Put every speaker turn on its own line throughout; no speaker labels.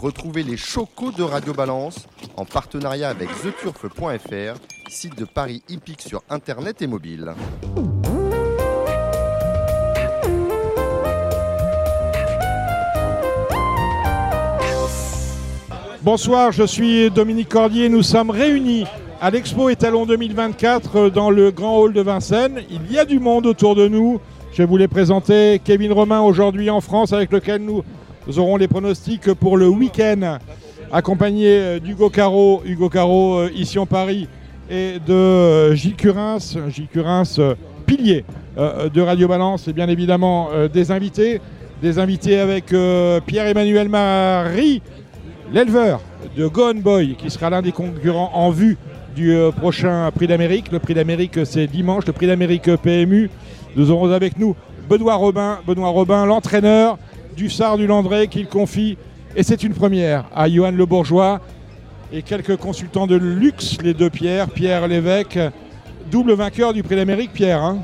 Retrouvez les chocos de Radio Balance en partenariat avec theturf.fr, site de Paris hippique sur internet et mobile.
Bonsoir, je suis Dominique Cordier. Nous sommes réunis à l'Expo Étalon 2024 dans le Grand Hall de Vincennes. Il y a du monde autour de nous. Je vais vous les présenter. Kevin Romain aujourd'hui en France avec lequel nous aurons les pronostics pour le week-end accompagné d'Hugo Caro, Hugo Caro euh, ici en Paris et de euh, Gilles Curins, Gilles Curins, euh, pilier de Radio Balance et bien évidemment des invités. Des invités avec Pierre-Emmanuel Marie, l'éleveur de Gone Boy, qui sera l'un des concurrents en vue du prochain Prix d'Amérique. Le Prix d'Amérique, c'est dimanche, le Prix d'Amérique PMU. Nous aurons avec nous Benoît Robin, Benoît Robin, l'entraîneur du Sard du Landré, qu'il confie, et c'est une première, à Johan Le Bourgeois et quelques consultants de luxe, les deux Pierre, Pierre Lévesque, double vainqueur du Prix d'Amérique, Pierre. Hein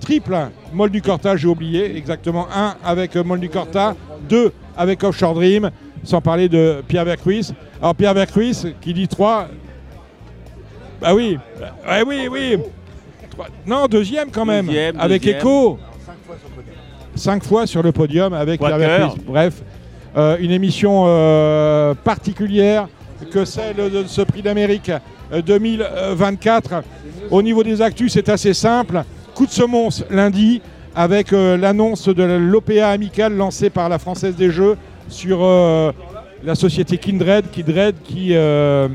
Triple, Mol du Corta, j'ai oublié, exactement un avec Mol du Corta, deux avec Offshore Dream, sans parler de Pierre Vercruis. Alors Pierre Vercruis qui dit trois. Bah oui, oui, oui. Non, deuxième quand même, avec Echo. Cinq fois sur le podium avec Pierre. Bref, euh, une émission euh, particulière que celle de ce prix d'Amérique 2024. Euh, Au niveau des actus, c'est assez simple. Coup de semonce lundi avec l'annonce de l'OPA amicale lancée par la Française des Jeux sur la société Kindred, Kindred qui, bah,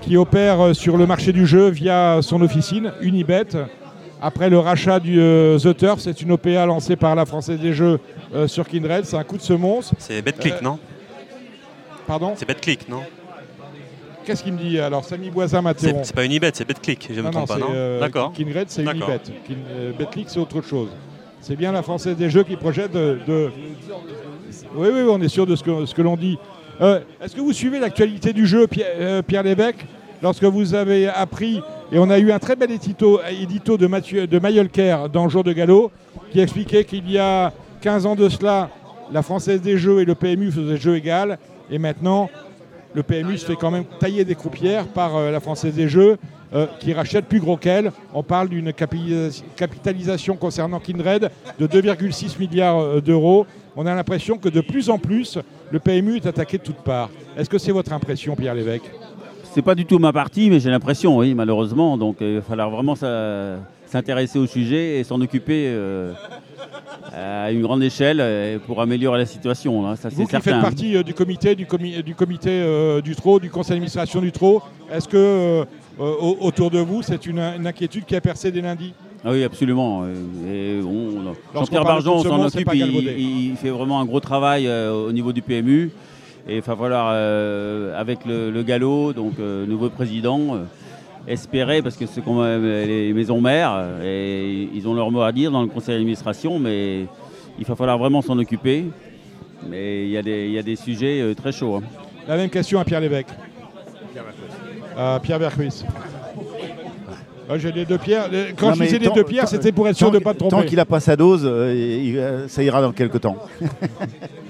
qui opère sur le marché du jeu via son officine Unibet. Après le rachat du The Turf, c'est une OPA lancée par la Française des Jeux sur Kindred. C'est un coup de semonce.
C'est BetClick, non?
Pardon?
C'est BetClick, non?
Qu'est-ce qu'il me dit alors Samy Boisin m'interrompt.
C'est pas Unibet, c'est BetClick, je me trompe pas, non?
D'accord. Kindred, c'est Unibet. BetClick, c'est autre chose. C'est bien la Française des Jeux qui projette de. Oui, oui, on est sûr de ce que, ce que l'on dit. Est-ce que vous suivez l'actualité du jeu, Pierre, Pierre Lévesque? Lorsque vous avez appris, et on a eu un très bel édito, de, Mathieu, de Mayolker dans jour de galop, qui expliquait qu'il y a 15 ans de cela, la Française des Jeux et le PMU faisaient jeu égal. Et maintenant, le PMU se fait quand même tailler des croupières par euh, la Française des Jeux, euh, qui rachète plus gros qu'elle. On parle d'une capitalisation concernant Kindred de 2,6 milliards euh, d'euros. On a l'impression que de plus en plus, le PMU est attaqué de toutes parts. Est-ce que c'est votre impression, Pierre Lévesque?
C'est pas du tout ma partie, mais j'ai l'impression, oui, malheureusement. Donc il va falloir vraiment s'intéresser au sujet et s'en occuper à une grande échelle euh, pour améliorer la situation. Hein, ça,
Vous qui faites partie euh, du comité, du, du comité euh, du TRO, du conseil d'administration du TRO, est-ce que autour de vous, c'est une, inquiétude qui a percé dès lundi?
Ah oui, absolument. Jean-Pierre Barjon s'en occupe, il, fait vraiment un gros travail au niveau du PMU. Et il va falloir, avec le, galop, donc nouveau président, espérer, parce que c'est comme les maisons mères, et ils ont leur mot à dire dans le conseil d'administration, mais il va falloir vraiment s'en occuper. Mais il y, a des, sujets euh, très chauds. Hein.
La même question à Pierre Lévesque. Pierre Vercruis. Ah, j'ai les deux pierres. Quand je disais les deux pierres, c'était pour être sûr de ne pas te tromper.
Tant qu'il a pas sa dose, euh, euh, ça ira dans quelques temps.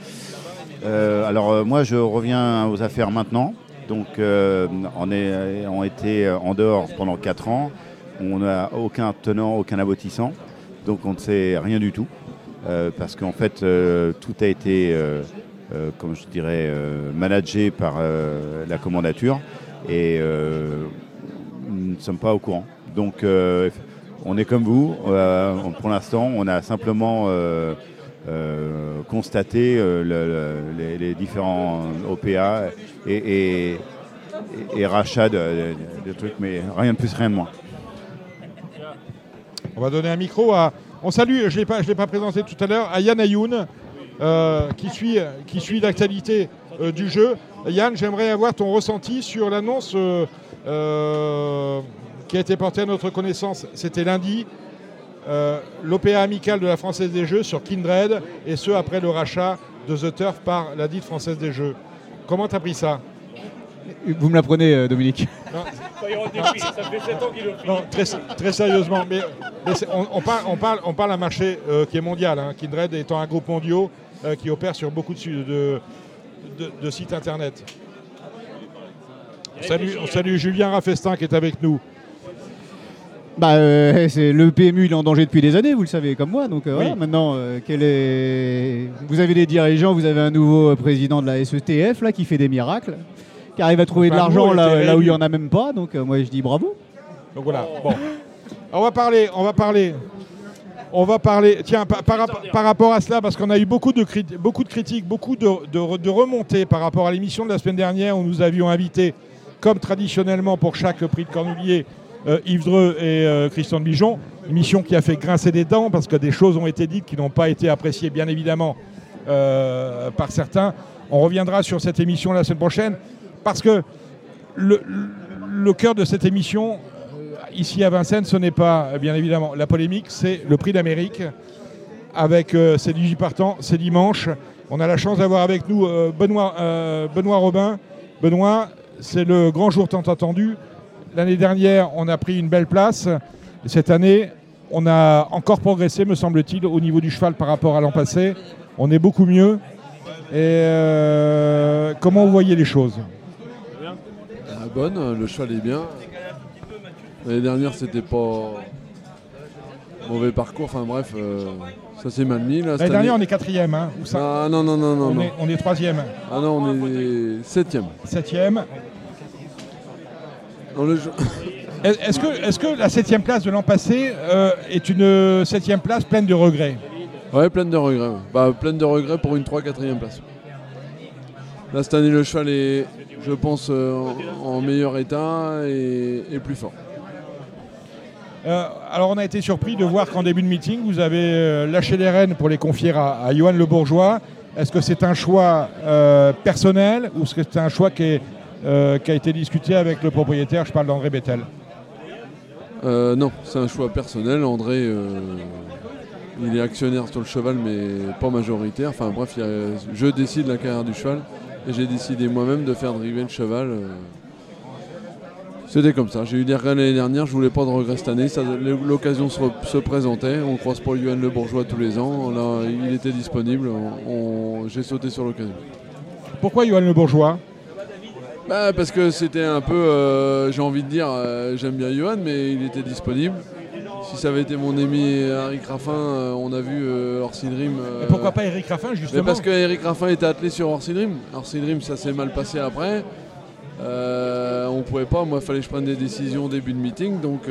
alors moi, je reviens aux affaires maintenant. Donc on, est, on été en dehors pendant 4 ans. On n'a aucun tenant, aucun aboutissant. Donc on ne sait rien du tout. Euh, parce qu'en fait, euh, tout a été, euh, comme je dirais, managé par la commandature et nous ne sommes pas au courant. Donc on est comme vous. pour l'instant, on a simplement constaté les, différents OPA et, et, rachats de, trucs, mais rien de plus, rien de moins.
On va donner un micro à, on salue, je ne l'ai pas présenté tout à l'heure, à Yann Ayoun, euh, qui suit, qui suit l'actualité euh, du jeu. Yann, j'aimerais avoir ton ressenti sur l'annonce euh, qui a été portée à notre connaissance. C'était lundi. L'OPA amical de la Française des Jeux sur Kindred, et ce après le rachat de The Turf par la dite Française des Jeux. Comment tu as pris ça?
Vous me l'apprenez, euh, Dominique
non, ça fait 7 ans qu'il le Non, très, très sérieusement, mais, on, parle, on, parle, on parle d'un marché euh, qui est mondial, hein, Kindred étant un groupe mondial euh, qui opère sur beaucoup de, de, site internet. On salue, Julien Raffestin qui est avec nous.
Bah, euh, c'est le PMU, il est en danger depuis des années, vous le savez comme moi. Donc euh, maintenant, quel est... vous avez des dirigeants, vous avez un nouveau président de la SETF là qui fait des miracles, qui arrive à trouver de l'argent là, là, où il n'y en a même pas. Donc moi je dis bravo.
Donc voilà. Bon, on va parler, on va parler on va parler, tiens, par, rapport à cela, parce qu'on a eu beaucoup de, beaucoup de critiques, beaucoup de, remontées par rapport à l'émission de la semaine dernière où nous avions invité, comme traditionnellement pour chaque prix de Cornulier, euh, Yves Dreux et euh, Christian de Bijon. Émission qui a fait grincer des dents parce que des choses ont été dites qui n'ont pas été appréciées, bien évidemment, euh, par certains. On reviendra sur cette émission la semaine prochaine parce que le cœur de cette émission, ici à Vincennes, ce n'est pas bien évidemment la polémique, c'est le prix d'Amérique avec euh, 18 partants, c'est dimanche. On a la chance d'avoir avec nous euh, Benoît, euh, Benoît Robin. Benoît, c'est le grand jour tant attendu. L'année dernière, on a pris une belle place. Cette année, on a encore progressé, me semble-t-il, au niveau du cheval par rapport à l'an passé. On est beaucoup mieux. Et comment vous voyez les choses?
Bonne, le cheval est bien. L'année dernière, c'était pas mauvais parcours. Enfin bref, euh, ça s'est mal mis.
L'année dernière, on est quatrième. Hein,
ah, non, non, non, non.
On, Est, on est troisième.
Ah non, on est septième.
Septième. Est-ce que, est que la septième place de l'an passé euh, est une septième place pleine de regrets?
Ouais, pleine de regrets. Bah, pleine de regrets pour une 3-4e place. Là, cette année, le cheval est, je pense, euh, en meilleur état et plus fort.
Euh, alors on a été surpris de voir qu'en début de meeting, vous avez euh, lâché les rênes pour les confier à, Johan Le Bourgeois. Est-ce que c'est un choix euh, personnel ou est-ce que c'est un choix qui, a été discuté avec le propriétaire Je parle d'André Bettel.
non, c'est un choix personnel. André, il est actionnaire sur le cheval, mais pas majoritaire. Enfin bref, je décide la carrière du cheval et j'ai décidé moi-même de faire driver le cheval. C'était comme ça. J'ai eu des regrets l'année dernière, je voulais pas de regrets cette année. L'occasion se, présentait. On croise pour Yohan Le Bourgeois tous les ans. Là, il était disponible. J'ai sauté sur l'occasion.
Pourquoi Yohan Le Bourgeois?
Bah, Parce que c'était un peu, euh, j'ai envie de dire, euh, j'aime bien Johan, mais il était disponible. Si ça avait été mon ami Eric Raffin, euh, on a vu Orsi Dream.
pourquoi pas Eric Raffin justement
Parce que Eric Raffin était attelé sur Orsi Dream. Orsi Dream, ça s'est mal passé après. On pouvait pas, moi il fallait que je prenne des décisions au début de meeting, donc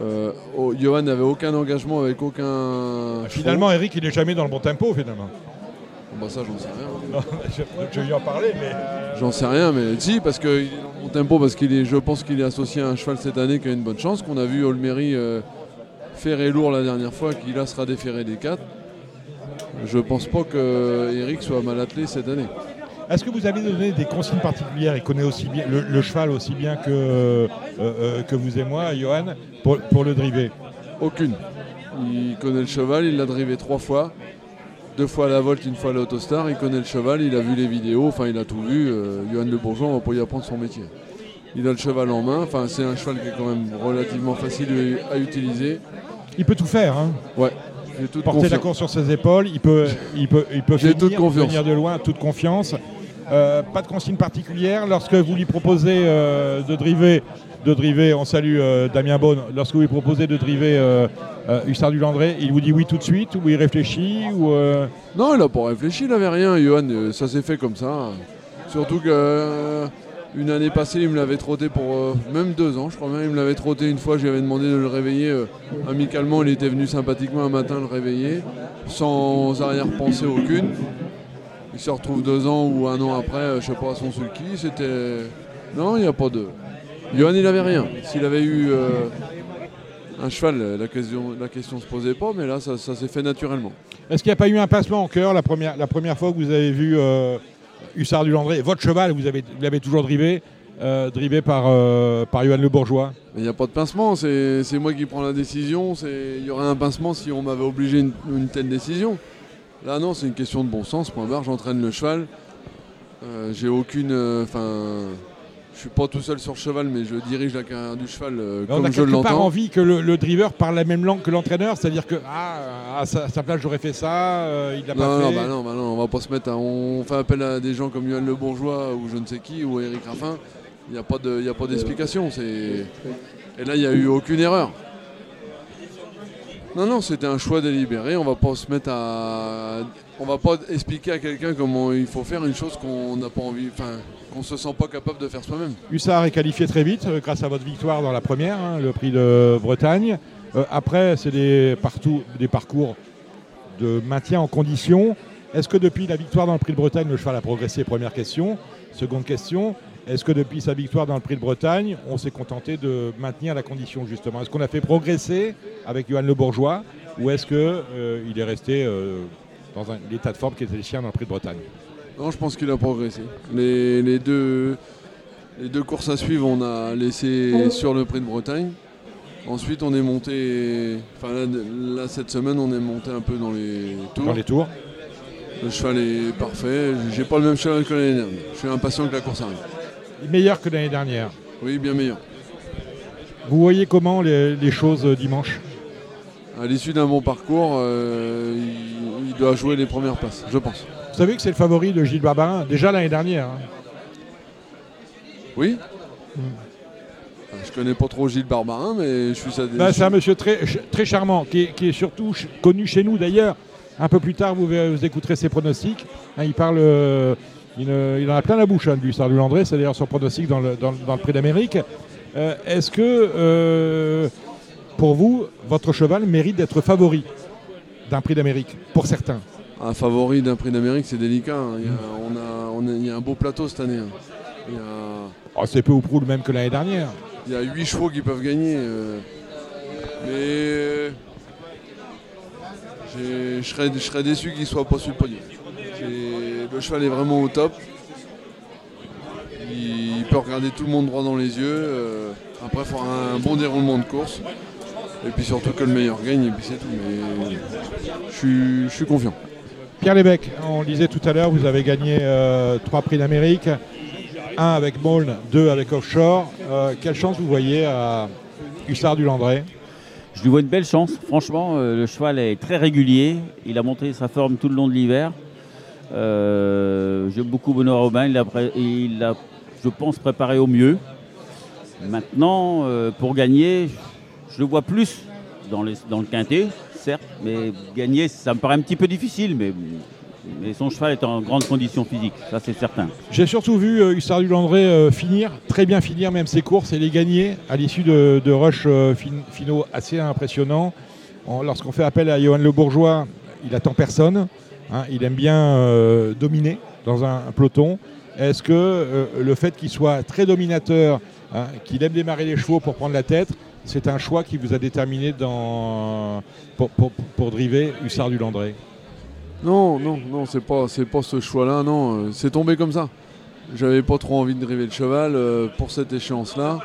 euh, oh, Johan n'avait aucun engagement avec aucun.
Finalement, Eric, il est jamais dans le bon tempo finalement.
Bah ça, j'en sais rien.
je, vais lui en parler, mais.
J'en sais rien, mais si, parce le bon tempo, parce qu'il est, je pense qu'il est associé à un cheval cette année qui a une bonne chance, qu'on a vu Olmery ferré lourd la dernière fois, qui là sera déféré des 4. Je pense pas que Eric soit mal attelé cette année.
Est-ce que vous avez donné des consignes particulières Il connaît aussi bien le, cheval aussi bien que, euh, euh, que vous et moi, Johan, pour, le driver?
Aucune. Il connaît le cheval, il l'a drivé trois fois. Deux fois à la volte, une fois à l'autostar. Il connaît le cheval, il a vu les vidéos, enfin il a tout vu. Euh, Johan Le Bourgeois, on va pas y apprendre son métier. Il a le cheval en main, enfin c'est un cheval qui est quand même relativement facile à utiliser.
Il peut tout faire, hein
Ouais.
Porter la course sur ses épaules, il peut, il peut, il peut venir de loin, toute confiance. Euh, pas de consigne particulière. Lorsque vous lui proposez euh, de driver, de driver, on salue euh, Damien Bonne, lorsque vous lui proposez de driver Hussard du Landré, il vous dit oui tout de suite ou il réfléchit ou,
Non, il n'a pas réfléchi, il n'avait rien, Johan, ça s'est fait comme ça. Surtout que une année passée, il me l'avait trotté pour même deux ans, je crois bien. Il me l'avait trotté une fois, je lui avais demandé de le réveiller amicalement. Il était venu sympathiquement un matin le réveiller, sans arrière-pensée aucune il se retrouve deux ans ou un an après, euh, je sais pas, à son sulky. C'était. Non, il n'y a pas de. Johan, il n'avait rien. S'il avait eu euh, un cheval, la question la question se posait pas, mais là, ça, s'est fait naturellement.
Est-ce qu'il n'y a pas eu un passement en cœur la première, la première fois que vous avez vu euh, Hussard du Landré? Votre cheval, vous l'avez toujours drivé drivé par, par Johan Le Bourgeois
Il n'y a pas de pincement, c'est moi qui prends la décision. Il y aurait un pincement si on m'avait obligé une, une telle décision. Là, non, c'est une question de bon sens. Point barre, j'entraîne le cheval. Euh, j'ai aucune. Euh, enfin. je suis pas tout seul sur le cheval, mais je dirige la carrière du cheval euh, comme je l'entends.
Pas envie que le, driver parle la même langue que l'entraîneur, c'est-à-dire que ah, à sa, place j'aurais fait ça, euh, il l'a pas
fait.
Non,
bah non, bah non, on va pas se mettre. À, on fait appel à des gens comme Yohan Le Bourgeois ou je ne sais qui ou Eric Raffin. Il n'y a pas d'explication. Et là, il n'y a eu aucune erreur. Non, non, c'était un choix délibéré. On va pas se mettre à. On va pas expliquer à quelqu'un comment il faut faire une chose qu'on n'a pas envie. Enfin, qu'on se sent pas capable de faire soi-même.
Hussard est qualifié très vite euh, grâce à votre victoire dans la première, hein, le prix de Bretagne. Euh, après, c'est des, des parcours de maintien en condition. Est-ce que depuis la victoire dans le prix de Bretagne, le cheval a progressé? Première question. Seconde question, est-ce que depuis sa victoire dans le Prix de Bretagne, on s'est contenté de maintenir la condition justement? Est-ce qu'on a fait progresser avec Johan Le Bourgeois ou est-ce qu'il euh, est resté euh, dans l'état de forme qui était le sien dans le Prix de Bretagne?
Non, je pense qu'il a progressé. Les, deux, les deux courses à suivre, on a laissé sur le Prix de Bretagne. Ensuite, on est monté. Enfin, là, cette semaine, on est monté un peu dans les tours.
Dans les tours.
Le cheval est parfait. J'ai pas le même cheval que l'année dernière. Je suis impatient que la course arrive
meilleur que l'année dernière.
Oui, bien meilleur.
Vous voyez comment les, choses euh, dimanche?
À l'issue d'un bon parcours, euh, il, doit jouer les premières places, je pense.
Vous savez que c'est le favori de Gilles Barbarin, déjà l'année dernière. Hein.
Oui hmm. Je connais pas trop Gilles Barbarin, mais je suis ça.
Bah, c'est un monsieur très, très charmant, qui est, surtout connu chez nous d'ailleurs. Un peu plus tard, vous, vous écouterez ses pronostics. Hein, il parle euh, il, en a plein la bouche, hein, lui, Sardu Landré. C'est d'ailleurs son pronostic dans le, Prix d'Amérique. Euh, est-ce que, euh, pour vous, votre cheval mérite d'être favori d'un Prix d'Amérique, pour certains?
Un favori d'un Prix d'Amérique, c'est délicat. Hein. Il, y a, on a, un beau plateau cette année. Hein.
Oh, c'est peu ou prou le même que l'année dernière.
Il y a 8 chevaux qui peuvent gagner. Euh. mais je serais, déçu qu'il ne soit pas sur le podium le cheval est vraiment au top. Il, peut regarder tout le monde droit dans les yeux. Euh, après, il faudra un bon déroulement de course. Et puis surtout que le meilleur gagne, et puis c'est tout. Mais je suis, confiant.
Pierre Lébec, on le disait tout à l'heure, vous avez gagné euh, trois prix d'Amérique. Un avec Maulne, deux avec Offshore. Euh, quelle chance vous voyez à Hussard du Landré?
Je lui vois une belle chance. Franchement, le cheval est très régulier. Il a monté sa forme tout le long de l'hiver. Euh, j'aime beaucoup Benoît Robin, il a, je pense, préparé au mieux. Maintenant, euh, pour gagner, je le vois plus dans, le quintet, certes, mais gagner, ça me paraît un petit peu difficile, mais, son cheval est en grande condition physique, ça c'est certain.
J'ai surtout vu euh, Hussard du Landré finir, très bien finir même ses courses et les gagner à l'issue de, de rushs finaux assez impressionnants. Lorsqu'on fait appel à Johan Le Bourgeois, il attend personne. Hein, il aime bien euh, dominer dans un, peloton. Est-ce que euh, le fait qu'il soit très dominateur, hein, qu'il aime démarrer les chevaux pour prendre la tête, c'est un choix qui vous a déterminé pour, driver Hussard du Landré?
Non, non, non, c'est pas, c'est pas ce choix-là, non. Euh, c'est tombé comme ça. J'avais pas trop envie de driver le cheval pour cette échéance-là.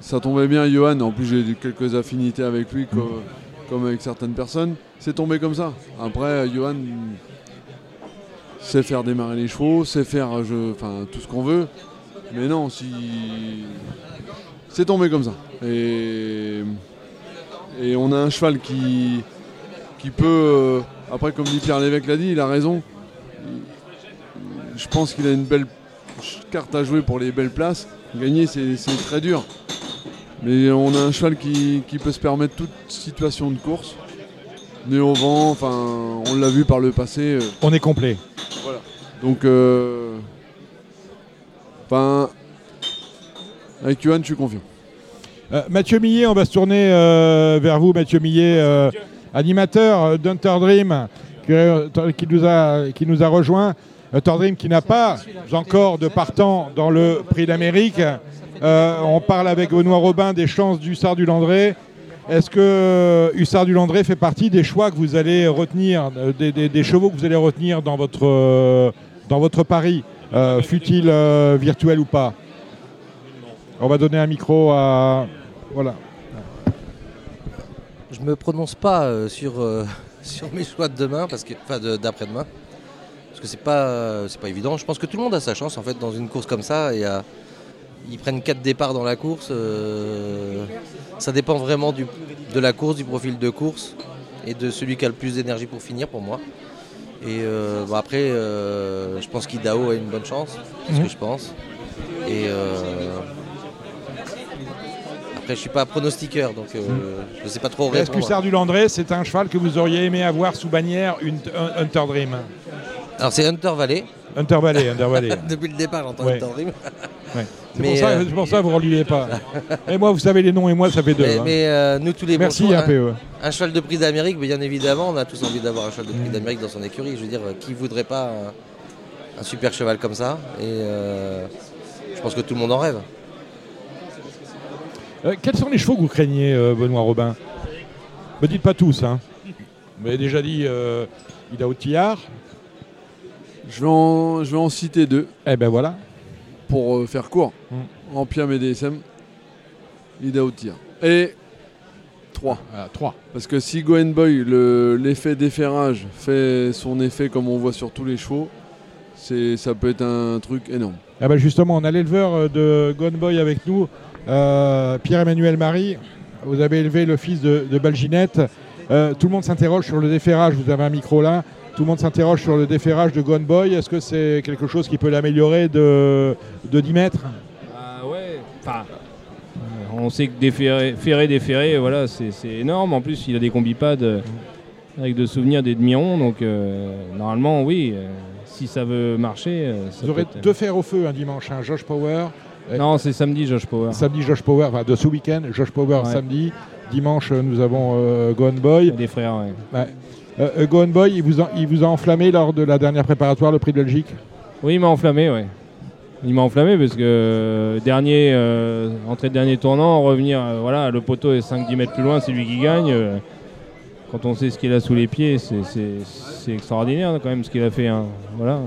Ça tombait bien, Johan. En plus, j'ai quelques affinités avec lui, comme avec certaines personnes c'est tombé comme ça. Après, Johan sait faire démarrer les chevaux, sait faire enfin, tout ce qu'on veut. Mais non, si. C'est tombé comme ça. Et, et on a un cheval qui, qui peut. Euh, après, comme dit Pierre Lévesque l'a dit, il a raison. Je pense qu'il a une belle carte à jouer pour les belles places. Gagner, c'est très dur. Mais on a un cheval qui, qui peut se permettre toute situation de course nez au vent, enfin, on l'a vu par le passé. Euh.
On est complet.
Voilà. Donc, euh, enfin, avec Yuan, je suis confiant.
Euh, Mathieu Millet, on va se tourner vers vous, Mathieu Millet, animateur d'Hunter Dream, qui, nous a, qui nous a rejoint. Dream qui n'a pas encore de partant dans le prix d'Amérique. on parle avec Benoît Robin des chances du Sard du Landré. Est-ce que euh, Hussard du Landré fait partie des choix que vous allez retenir, euh, des, chevaux que vous allez retenir dans votre, euh, dans votre pari, fut-il virtuel ou pas? On va donner un micro à. Voilà.
Je me prononce pas sur, sur mes choix de demain, parce que, d'après-demain, parce que c'est pas, c'est pas évident. Je pense que tout le monde a sa chance en fait dans une course comme ça. Ils prennent 4 départs dans la course. Ça dépend vraiment du, de la course, du profil de course et de celui qui a le plus d'énergie pour finir pour moi. Et après, je pense qu'Idao a une bonne chance, c'est ce mhm. que je pense. Et après, je suis pas pronostiqueur, donc je ne sais pas trop
Est-ce que Sardu Landré, c'est un cheval que vous auriez aimé avoir sous bannière une, Hunter Dream?
Alors c'est Hunter Valley.
Hunter Valley, Hunter Valley.
Depuis le départ, j'entends Hunter Dream.
C'est pour, ça, pour ça que vous ne reliez pas. et moi, vous savez les noms, et moi, ça fait deux.
Mais,
hein.
euh, nous, tous les
Merci,
bons
un,
un, cheval de prix d'Amérique, bien évidemment, on a tous envie d'avoir un cheval de prix mm. d'Amérique dans son écurie. Je veux dire, qui voudrait pas un, super cheval comme ça? Et euh, je pense que tout le monde en rêve.
Euh, quels sont les chevaux que vous craignez, euh, Benoît Robin? Me dites pas tous. Hein. Vous m'avez déjà dit euh, il a Tillard.
Je vais, en, je vais en citer deux.
Eh ben voilà.
Pour faire court. Hmm. En Piam et DSM. Ida. Et 3.
3.
Parce que si Goen Boy, l'effet déferrage fait son effet comme on voit sur tous les chevaux, ça peut être un truc énorme.
Ah ben justement, on a l'éleveur de Goen Boy avec nous. Euh, Pierre-Emmanuel Marie, vous avez élevé le fils de, Balginette. Euh, tout le monde s'interroge sur le déferrage, vous avez un micro là. Tout le monde s'interroge sur le déferrage de Gone Boy. Est-ce que c'est quelque chose qui peut l'améliorer de, 10 mètres?
Ah ouais, enfin, on sait que déferrer, ferrer, déferrer, voilà, c'est énorme. En plus, il a des combipads avec de souvenirs des demi-ronds. Donc, euh, normalement, oui, si ça veut marcher.
Ça vous aurez deux fers au feu un dimanche, un Josh Power
non, c'est samedi Josh Power.
Samedi Josh Power, enfin de ce week-end, Josh Power samedi. Dimanche, nous avons euh, Gone Boy.
Des frères, oui.
Ouais. Euh, euh, Gone Boy, il vous, a, il vous a enflammé lors de la dernière préparatoire, le prix de Belgique?
Oui, il m'a enflammé, oui. Il m'a enflammé parce que dernier, entrée de dernier tournant, revenir, voilà, le poteau est 5-10 mètres plus loin, c'est lui qui gagne. quand on sait ce qu'il a sous les pieds, c'est extraordinaire quand même ce qu'il a fait. Hein. Voilà.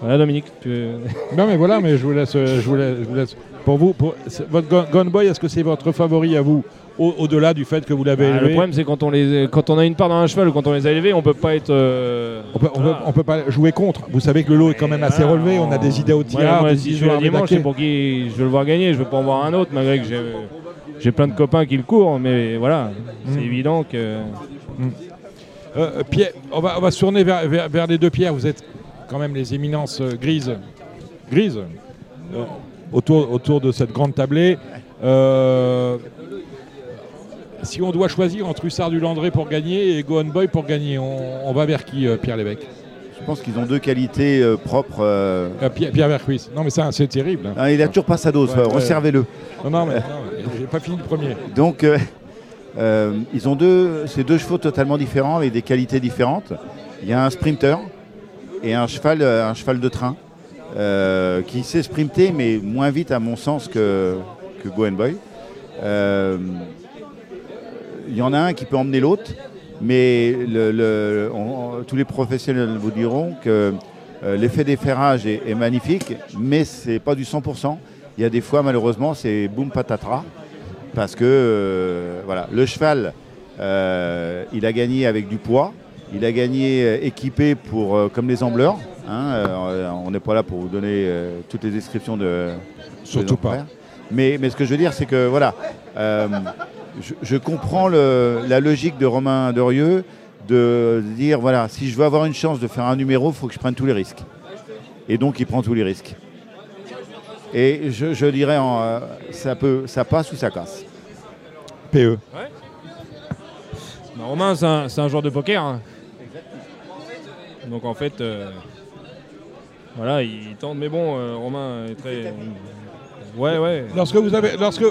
Voilà Dominique.
non mais voilà, mais je vous laisse, je vous laisse, Pour vous, pour, votre Gone Boy, est-ce que c'est votre favori à vous? Au-delà du fait que vous l'avez bah, élevé.
Le problème, c'est quand on les, quand on a une part dans un cheval ou quand on les a élevés, on peut pas être. Euh,
on, peut, pas jouer contre. Vous savez que le lot est quand même assez relevé. On a des idées au tiers.
Ouais, si je vais dimanche, c'est pour qui je veux le voir gagner. Je veux pas en voir un autre, malgré que j'ai plein de copains qui le courent. Mais voilà, c'est mm. évident que.
Mm. Euh, Pierre, on va, on va se tourner vers, vers, vers, les deux pierres. Vous êtes quand même les éminences euh, grises, grises euh, autour, autour de cette grande tablée. Euh, si on doit choisir entre Hussard du Landré pour gagner et Gohan Boy pour gagner, on, va vers qui, Pierre Lévesque
Je pense qu'ils ont deux qualités propres.
Pierre, Pierre Non, mais ça, c'est terrible.
Ah, il a toujours pas sa dose, resservez-le.
Non, non, mais j'ai pas fini le premier.
Donc, ils ont deux, ces deux chevaux totalement différents avec des qualités différentes. Il y a un sprinter et un cheval, euh, un cheval de train euh, qui sait sprinter, mais moins vite à mon sens que, que Go Boy. Euh, y en a un qui peut emmener l'autre, mais le, tous les professionnels vous diront que l'effet d'efferrage est, est, magnifique, mais c'est pas du 100%. Il y a des fois, malheureusement, c'est boum patatra, parce que voilà, le cheval, il a gagné avec du poids, il a gagné euh, équipé pour, euh, comme les ambleurs. Hein, euh, on n'est pas là pour vous donner toutes les descriptions de.
Surtout pas.
Mais, mais, ce que je veux dire, c'est que voilà, je, comprends la logique de Romain Dorieux de dire voilà, si je veux avoir une chance de faire un numéro, il faut que je prenne tous les risques. Et donc, il prend tous les risques. Et je, dirais, ça, peut, ça passe ou ça casse.
PE.
Romain, c'est un, un, joueur de poker. Hein. Donc en fait, euh, voilà, il tente. Mais bon, euh, Romain est très. Ouais, ouais.
Lorsque vous avez. Lorsque,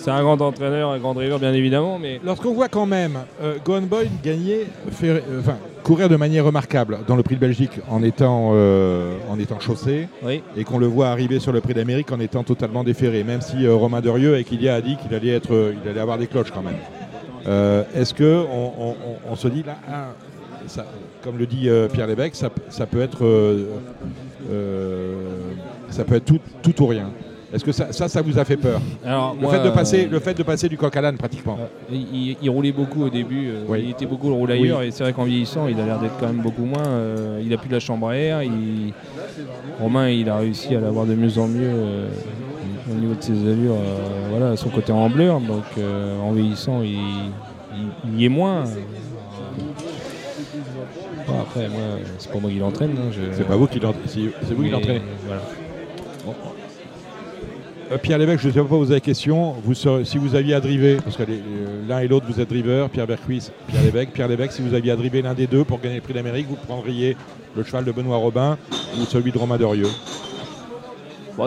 C'est un grand entraîneur, un grand driver, bien évidemment, mais.
Lorsqu'on voit quand même euh, Gohan Boy gagner, faire, enfin, courir de manière remarquable dans le Prix de Belgique en étant, en étant chaussé, et qu'on le voit arriver sur le Prix d'Amérique en étant totalement déféré, même si Romain Derieux et Kylia a dit qu'il allait être, il allait avoir des cloches quand même. Est-ce que on, se dit là, ah, comme le dit euh, Pierre Lévesque, ça, peut être, euh, euh, ça peut être tout, tout ou rien? Est-ce que ça, ça, vous a fait peur
Alors,
le, fait de passer, le fait de passer du coq à l'âne pratiquement.
il, roulait beaucoup au début, il était beaucoup le roulailleur et c'est vrai qu'en vieillissant il a l'air d'être quand même beaucoup moins. il a plus de la chambre à air. Romain il a réussi à l'avoir de mieux en mieux au niveau de ses allures, voilà, son côté en bleu. Donc en vieillissant il, il, y est moins après, moi, c'est pas moi qui l'entraîne. Hein,
c'est pas vous qui l'entraînez. Voilà. Euh, Pierre Lévesque, je ne sais pas poser la question. Vous, si vous aviez à driver, parce que l'un et l'autre vous êtes driver, Pierre Bercuis, Pierre Lévesque. Pierre Lévesque, si vous aviez à driver l'un des deux pour gagner le prix d'Amérique, vous prendriez le cheval de Benoît Robin ou celui de Romain Derieux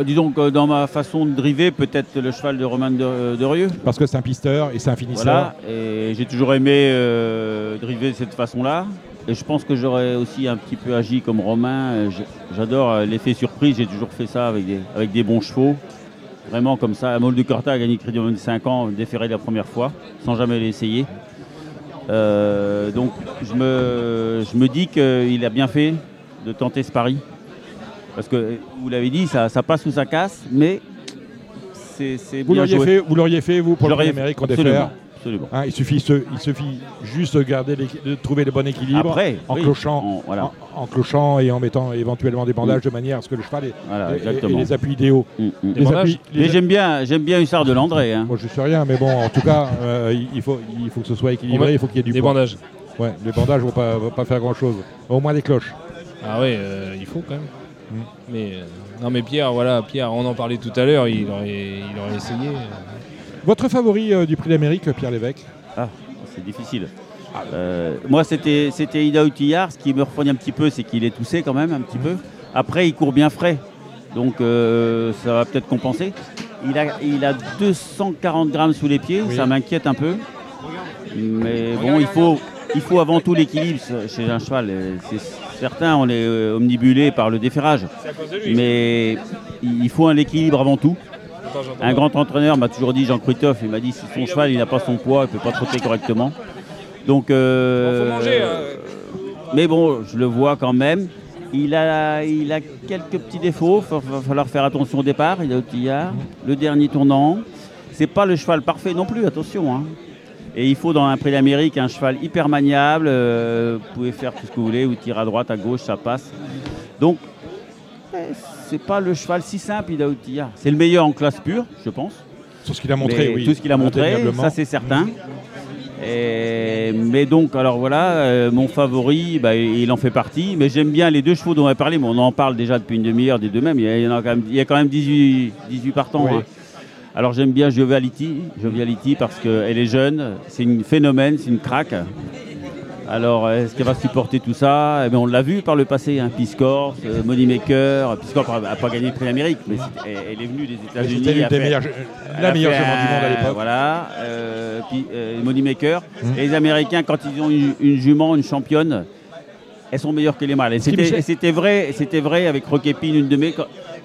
disons que dans ma façon de driver, peut-être le cheval de Romain Derieux.
Parce que c'est un pisteur et c'est un finisseur.
Voilà, et j'ai toujours aimé euh, driver de cette façon-là. Et je pense que j'aurais aussi un petit peu agi comme Romain. Euh, j'adore euh, l'effet surprise, j'ai toujours fait ça avec des, avec des bons chevaux. Vraiment comme ça. Mol de Corta a gagné Crédit en 25 ans, déféré la première fois, sans jamais l'essayer. Euh, donc je me, je me dis qu'il a bien fait de tenter ce pari. Parce que vous l'avez dit, ça, passe ou ça casse, mais c'est
vous l'auriez fait, vous l'auriez fait vous pour l'Amérique en défaire
Hein,
il, suffit il suffit juste de, garder de trouver le bon équilibre en, clochant, en, clochant et en mettant éventuellement des bandages mm. de manière à ce que le cheval ait, les appuis idéaux.
Mm, mm. mais j'aime bien, j'aime bien Hussard de Landré. Hein.
Moi je sais rien, mais bon, en tout cas, euh, il, faut, il faut que ce soit équilibré, il faut qu'il y ait du
Des bandages.
Ouais, les bandages vont pas, vont pas faire grand chose. Au moins des cloches.
Ah oui, euh, il faut quand même. Mais euh, non, mais Pierre, voilà, Pierre, on en parlait tout à l'heure, il aurait, il aurait essayé.
Votre favori euh, du prix d'Amérique, Pierre Lévesque
Ah, c'est difficile. Euh, moi, c'était Ida Outillard. Ce qui me refroidit un petit peu, c'est qu'il est toussé quand même, un petit peu. Après, il court bien frais. Donc, euh, ça va peut-être compenser. Il a, il a 240 grammes sous les pieds. Ça m'inquiète un peu. Mais bon, il faut, il faut avant tout l'équilibre chez un cheval. C'est certain, on est omnibulé par le déferrage. Mais il faut un équilibre avant tout. Un grand entraîneur m'a toujours dit, Jean Kruitoff, il m'a dit si son cheval il n'a pas son poids, il ne peut pas trotter correctement. Donc, euh, hein. mais bon, je le vois quand même. Il a, il a quelques petits défauts. Il va falloir faire attention au départ. Il a au tillard. Le dernier tournant. C'est pas le cheval parfait non plus, attention. Hein. Et il faut dans un prix d'Amérique un cheval hyper maniable. Euh, vous pouvez faire tout ce que vous voulez, ou tirer à droite, à gauche, ça passe. Donc c'est pas le cheval si simple, il a C'est le meilleur en classe pure, je pense.
Tout ce qu'il a montré, oui.
Tout ce qu'il a montré, ça c'est certain. mais donc, alors voilà, euh, mon favori, bah, il en fait partie. Mais j'aime bien les deux chevaux dont on a parlé, mais on en parle déjà depuis une demi-heure des deux mêmes. Il y, a, quand même, 18, 18 partants. Hein. Alors j'aime bien Joviality, Joviality parce qu'elle est jeune, c'est une phénomène, c'est une craque. Alors, est-ce qu'elle va supporter tout ça? Eh On l'a vu par le passé, hein, Piscor, euh, Moneymaker. Piscor n'a pas gagné le prix d'Amérique, mais elle est venue des États-Unis.
la meilleure jument du monde à l'époque.
Voilà, euh, euh, Moneymaker. Hum. Et les Américains, quand ils ont une, jument, une championne, elles sont meilleures que les mâles. Et c'était vrai, vrai avec Roquépine, une de mes.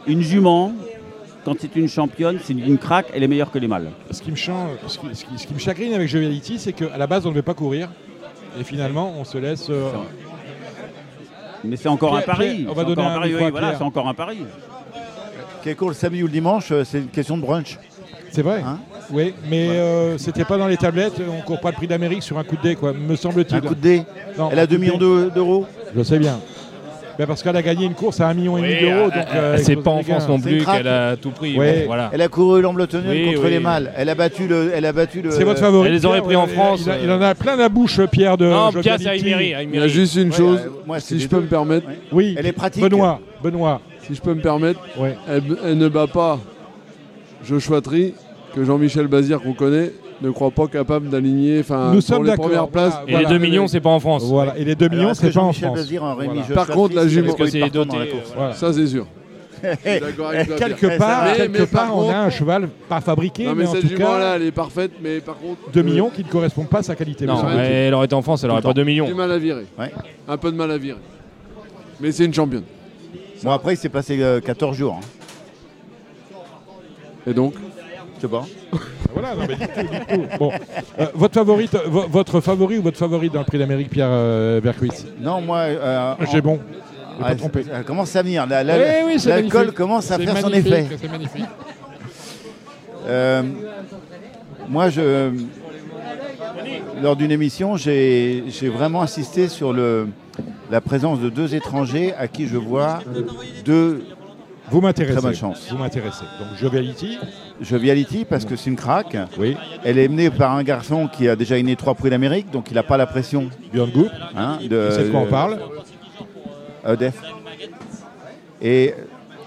Une jument, quand c'est une championne, c'est une craque, elle est meilleure que les mâles.
Ce qui me, ce qui, me chagrine avec Joviality, c'est qu'à la base, on ne veut pas courir. Et finalement, on se laisse. Euh,
Mais c'est encore un pari. On va donner un pari. voilà, c'est encore un pari.
Quel court le samedi ou le dimanche, euh, c'est une question de brunch.
C'est vrai. Hein oui, mais euh, c'était pas dans les tablettes. On court pas le prix d'Amérique sur un coup de dé, quoi, me semble-t-il.
Un coup de dé Elle a 2 millions d'euros
Je sais bien. Ben, parce qu'elle a gagné une course à 1,5 million d'euros.
Euh, c'est pas en France non plus qu'elle a tout pris. voilà.
Elle a couru l'Ambletonienne contre les mâles. Elle a battu le. Elle a battu le.
C'est votre favori.
Elle les aurait pris en France.
Il, en a plein la bouche, Pierre de.
Non, Pierre, c'est Il
y a juste une chose, moi, si je peux me permettre.
Oui. Elle est pratique. Benoît. Benoît.
Si je peux me permettre, elle, ne bat pas Joshua Tree, que Jean-Michel Bazir qu'on connaît, ne croit pas capable d'aligner enfin
nous sommes
les premières places.
et les 2 millions, c'est pas en France.
Voilà. Et les 2 millions, c'est pas en France.
Par contre, la jument,
ça
c'est sûr.
quelque part, quelque part on a un cheval pas fabriqué.
mais,
cette
jument-là, elle est parfaite, mais par contre.
2 millions qui ne correspondent pas à sa qualité.
Non, mais elle aurait été en France, elle aurait pas 2 millions.
Du mal à virer. Un peu de mal à virer. Mais c'est une championne.
Bon, après, il s'est passé 14 euh, jours. Hein.
Et donc
Je sais pas.
Voilà, non, mais tout, Bon. Euh, votre, favorite, votre favori ou votre favori dans le prix d'Amérique, Pierre euh,
Non, moi. Euh,
J'ai bon.
Ah, elle commence à venir. L'alcool commence à faire son effet.
C'est magnifique.
moi, je, lors d'une émission, j'ai vraiment insisté sur le, la présence de deux étrangers à qui je vois deux
vous m'intéressez.
Très bonne chance.
Vous m'intéressez. Donc Joviality.
Joviality parce que c'est une craque.
Oui.
Elle est menée par un garçon qui a déjà gagné trois prix d'Amérique, donc il n'a pas la pression.
Björn Goop.
Hein,
de, c'est de quoi on parle
EDF. Et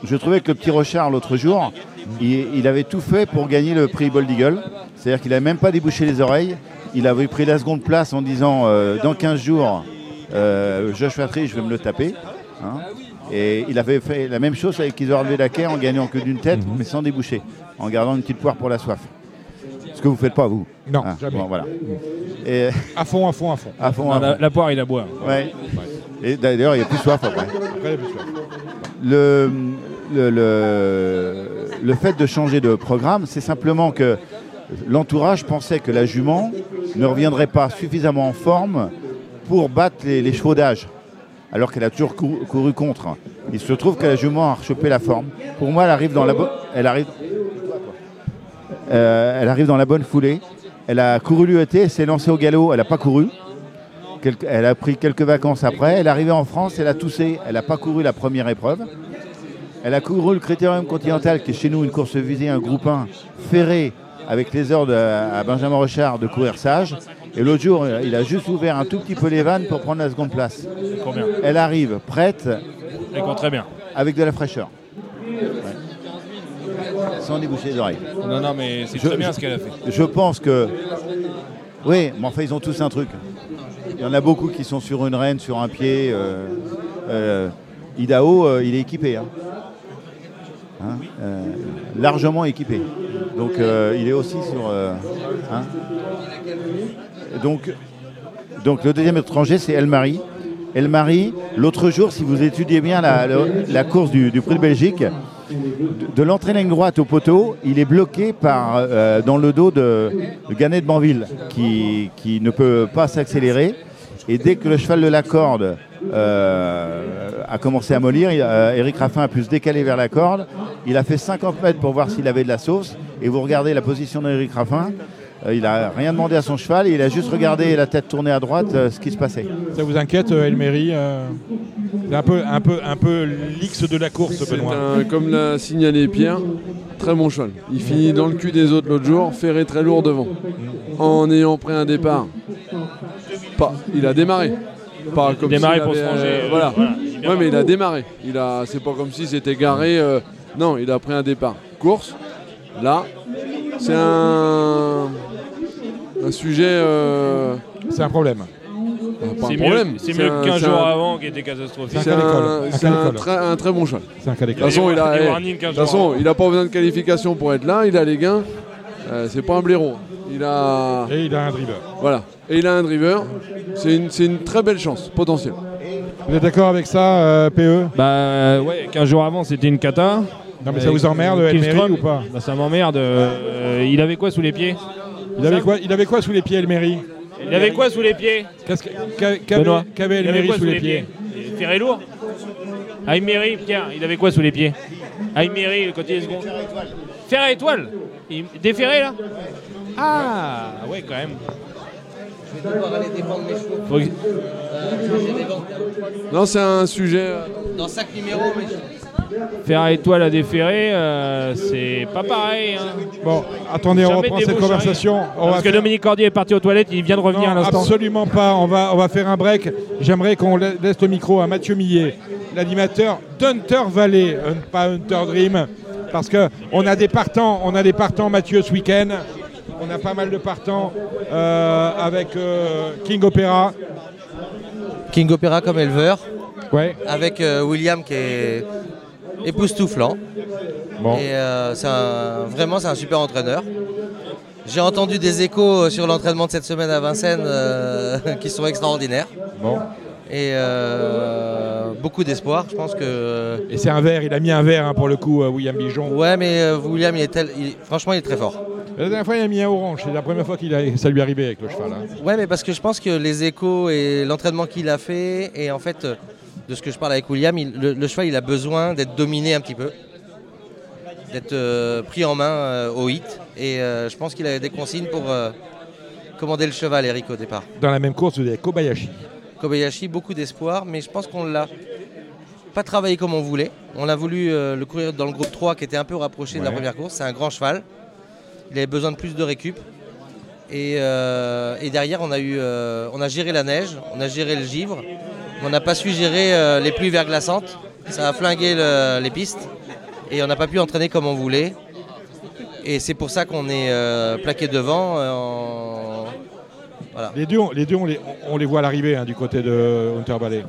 je trouvais que le petit Rochard l'autre jour, il, avait tout fait pour gagner le prix Bold Eagle. C'est-à-dire qu'il n'avait même pas débouché les oreilles. Il avait pris la seconde place en disant euh, dans 15 jours, euh, Josh Fatry, je vais me le taper. Hein. Et il avait fait la même chose avec Isor Daquet en gagnant que d'une tête, mhm. mais sans déboucher, en gardant une petite poire pour la soif. Ce que vous ne faites pas, vous.
Non, ah, jamais.
voilà.
Et à fond, à fond, à fond.
À fond,
La, poire, il a boire.
Ouais. Et d'ailleurs, il n'y a plus soif après.
Après, il n'y a plus soif.
Le, le, le, fait de changer de programme, c'est simplement que l'entourage pensait que la jument ne reviendrait pas suffisamment en forme pour battre les, les chevaux d'âge alors qu'elle a toujours couru, contre. Il se trouve que la jument a rechopé la forme. Pour moi, elle arrive dans la bonne. Euh, elle arrive dans la bonne foulée. Elle a couru l'UET, elle s'est lancée au galop, elle n'a pas couru. elle a pris quelques vacances après. Elle est arrivée en France, elle a toussé. Elle n'a pas couru la première épreuve. Elle a couru le Critérium Continental, qui est chez nous une course visée, un groupe 1 ferré, avec les ordres à Benjamin Rochard de courir sage. Et l'autre jour, il a juste ouvert un tout petit peu les vannes pour prendre la seconde place. Elle arrive prête.
Elle très bien.
Avec de la fraîcheur. Sans déboucher les oreilles.
Non, non, mais c'est très bien ce qu'elle a fait.
Je pense que. Oui, mais enfin, ils ont tous un truc. Il y en a beaucoup qui sont sur une reine, sur un pied. Euh, euh, Idaho, euh, il est équipé. Hein. Hein, largement équipé. Donc il est aussi sur. Hein. Donc, donc le deuxième étranger, c'est Elmarie. Elmarie, l'autre jour, si vous étudiez bien la, course du, Prix de Belgique, de, l'entrée ligne droite au poteau, il est bloqué par, euh, dans le dos de, de Ganet de Banville, qui, ne peut pas s'accélérer. Et dès que le cheval de la corde euh, a commencé à mollir, Eric Raffin a pu se décaler vers la corde. Il a fait 50 mètres pour voir s'il avait de la sauce. Et vous regardez la position d'Eric Raffin, euh, il n'a rien demandé à son cheval, il a juste regardé la tête tournée à droite euh, ce qui se passait.
Ça vous inquiète, euh, Elmery C'est un peu, un peu, un peu l'X de la course, Benoît.
comme l'a signalé Pierre, très bon cheval. Il finit dans le cul des autres l'autre jour, ferré très lourd devant. En ayant pris un départ, pas, il a démarré.
Pas comme démarré pour se ranger.
voilà. Ouais, mais il a démarré. Il a, c'est pas comme si c'était garé. non, il a pris un départ. Course. Là, c'est un un sujet. Euh,
c'est un problème.
C'est mieux, c'est mieux que 15 jours avant qui était catastrophique.
C'est un, très, bon choix.
C'est un cas
De toute façon, il a, n'a pas besoin de qualification pour être là. Il a les gains. Euh, c'est pas un blaireau. Il a...
Et il a un driver.
Voilà. Et il a un driver. C'est une, une, très belle chance potentielle.
Vous êtes d'accord avec ça, euh, PE
Bah ouais, 15 jours avant c'était une cata.
Non mais ça vous emmerde, Elmery ou pas?
bah, Ça m'emmerde. il avait quoi sous les pieds?
Il avait, quoi, il avait quoi sous les pieds, Elmery
Il avait quoi sous les pieds
Qu'avait Elmery sous, les pieds,
Ferré lourd Aïmery, Pierre, il avait quoi sous les pieds Aïmery, le côté second. Fer à étoile Déferré là Ah, ouais, quand même.
Je vais devoir aller défendre mes chevaux.
Euh, non, c'est un sujet. Euh,
Dans 5 numéros, mais.
Faire étoile à déférer, euh, c'est pas pareil. Hein.
Bon, attendez, on reprend cette conversation.
Parce que Dominique Cordier est parti aux toilettes, il vient de revenir à l'instant.
Absolument pas, on va, on va faire un break. J'aimerais qu'on laisse le micro à Mathieu Millet, l'animateur d'Hunter Valley, pas Hunter Dream, parce qu'on a des partants, on a des partants Mathieu ce week-end. On a pas mal de partants euh, avec euh, King Opera.
King Opera comme éleveur.
Ouais.
Avec William qui est époustouflant. Bon. Et euh, vraiment, c'est un super entraîneur. J'ai entendu des échos sur l'entraînement de cette semaine à Vincennes euh, qui sont extraordinaires.
Bon.
Et euh, beaucoup d'espoir, je pense que.
Et c'est un verre, il a mis un verre hein, pour le coup, William Bijon.
Ouais, mais William, il est tel, franchement, il est très fort.
La dernière fois, il a mis un orange. C'est la première fois qu'il a... ça lui est arrivé avec le cheval. Hein.
Ouais, mais parce que je pense que les échos et l'entraînement qu'il a fait, et en fait, de ce que je parle avec William, le, cheval il a besoin d'être dominé un petit peu. d'être pris en main au hit. Et je pense qu'il a des consignes pour commander le cheval, Eric, au départ.
Dans la même course, vous avez Kobayashi.
Kobayashi, beaucoup d'espoir, mais je pense qu'on l'a pas travaillé comme on voulait. On a voulu le courir dans le groupe 3 qui était un peu rapproché de la première course. C'est un grand cheval. Il avait besoin de plus de récup. Et, derrière, on a, eu, on a géré la neige, on a géré le givre, on n'a pas su gérer les pluies verglaçantes. Ça a flingué les pistes et on n'a pas pu entraîner comme on voulait. Et c'est pour ça qu'on est euh, plaqué devant. Euh,
les deux, on, les, deux on, les, voit à l'arrivée hein, du côté de Hunter Valley.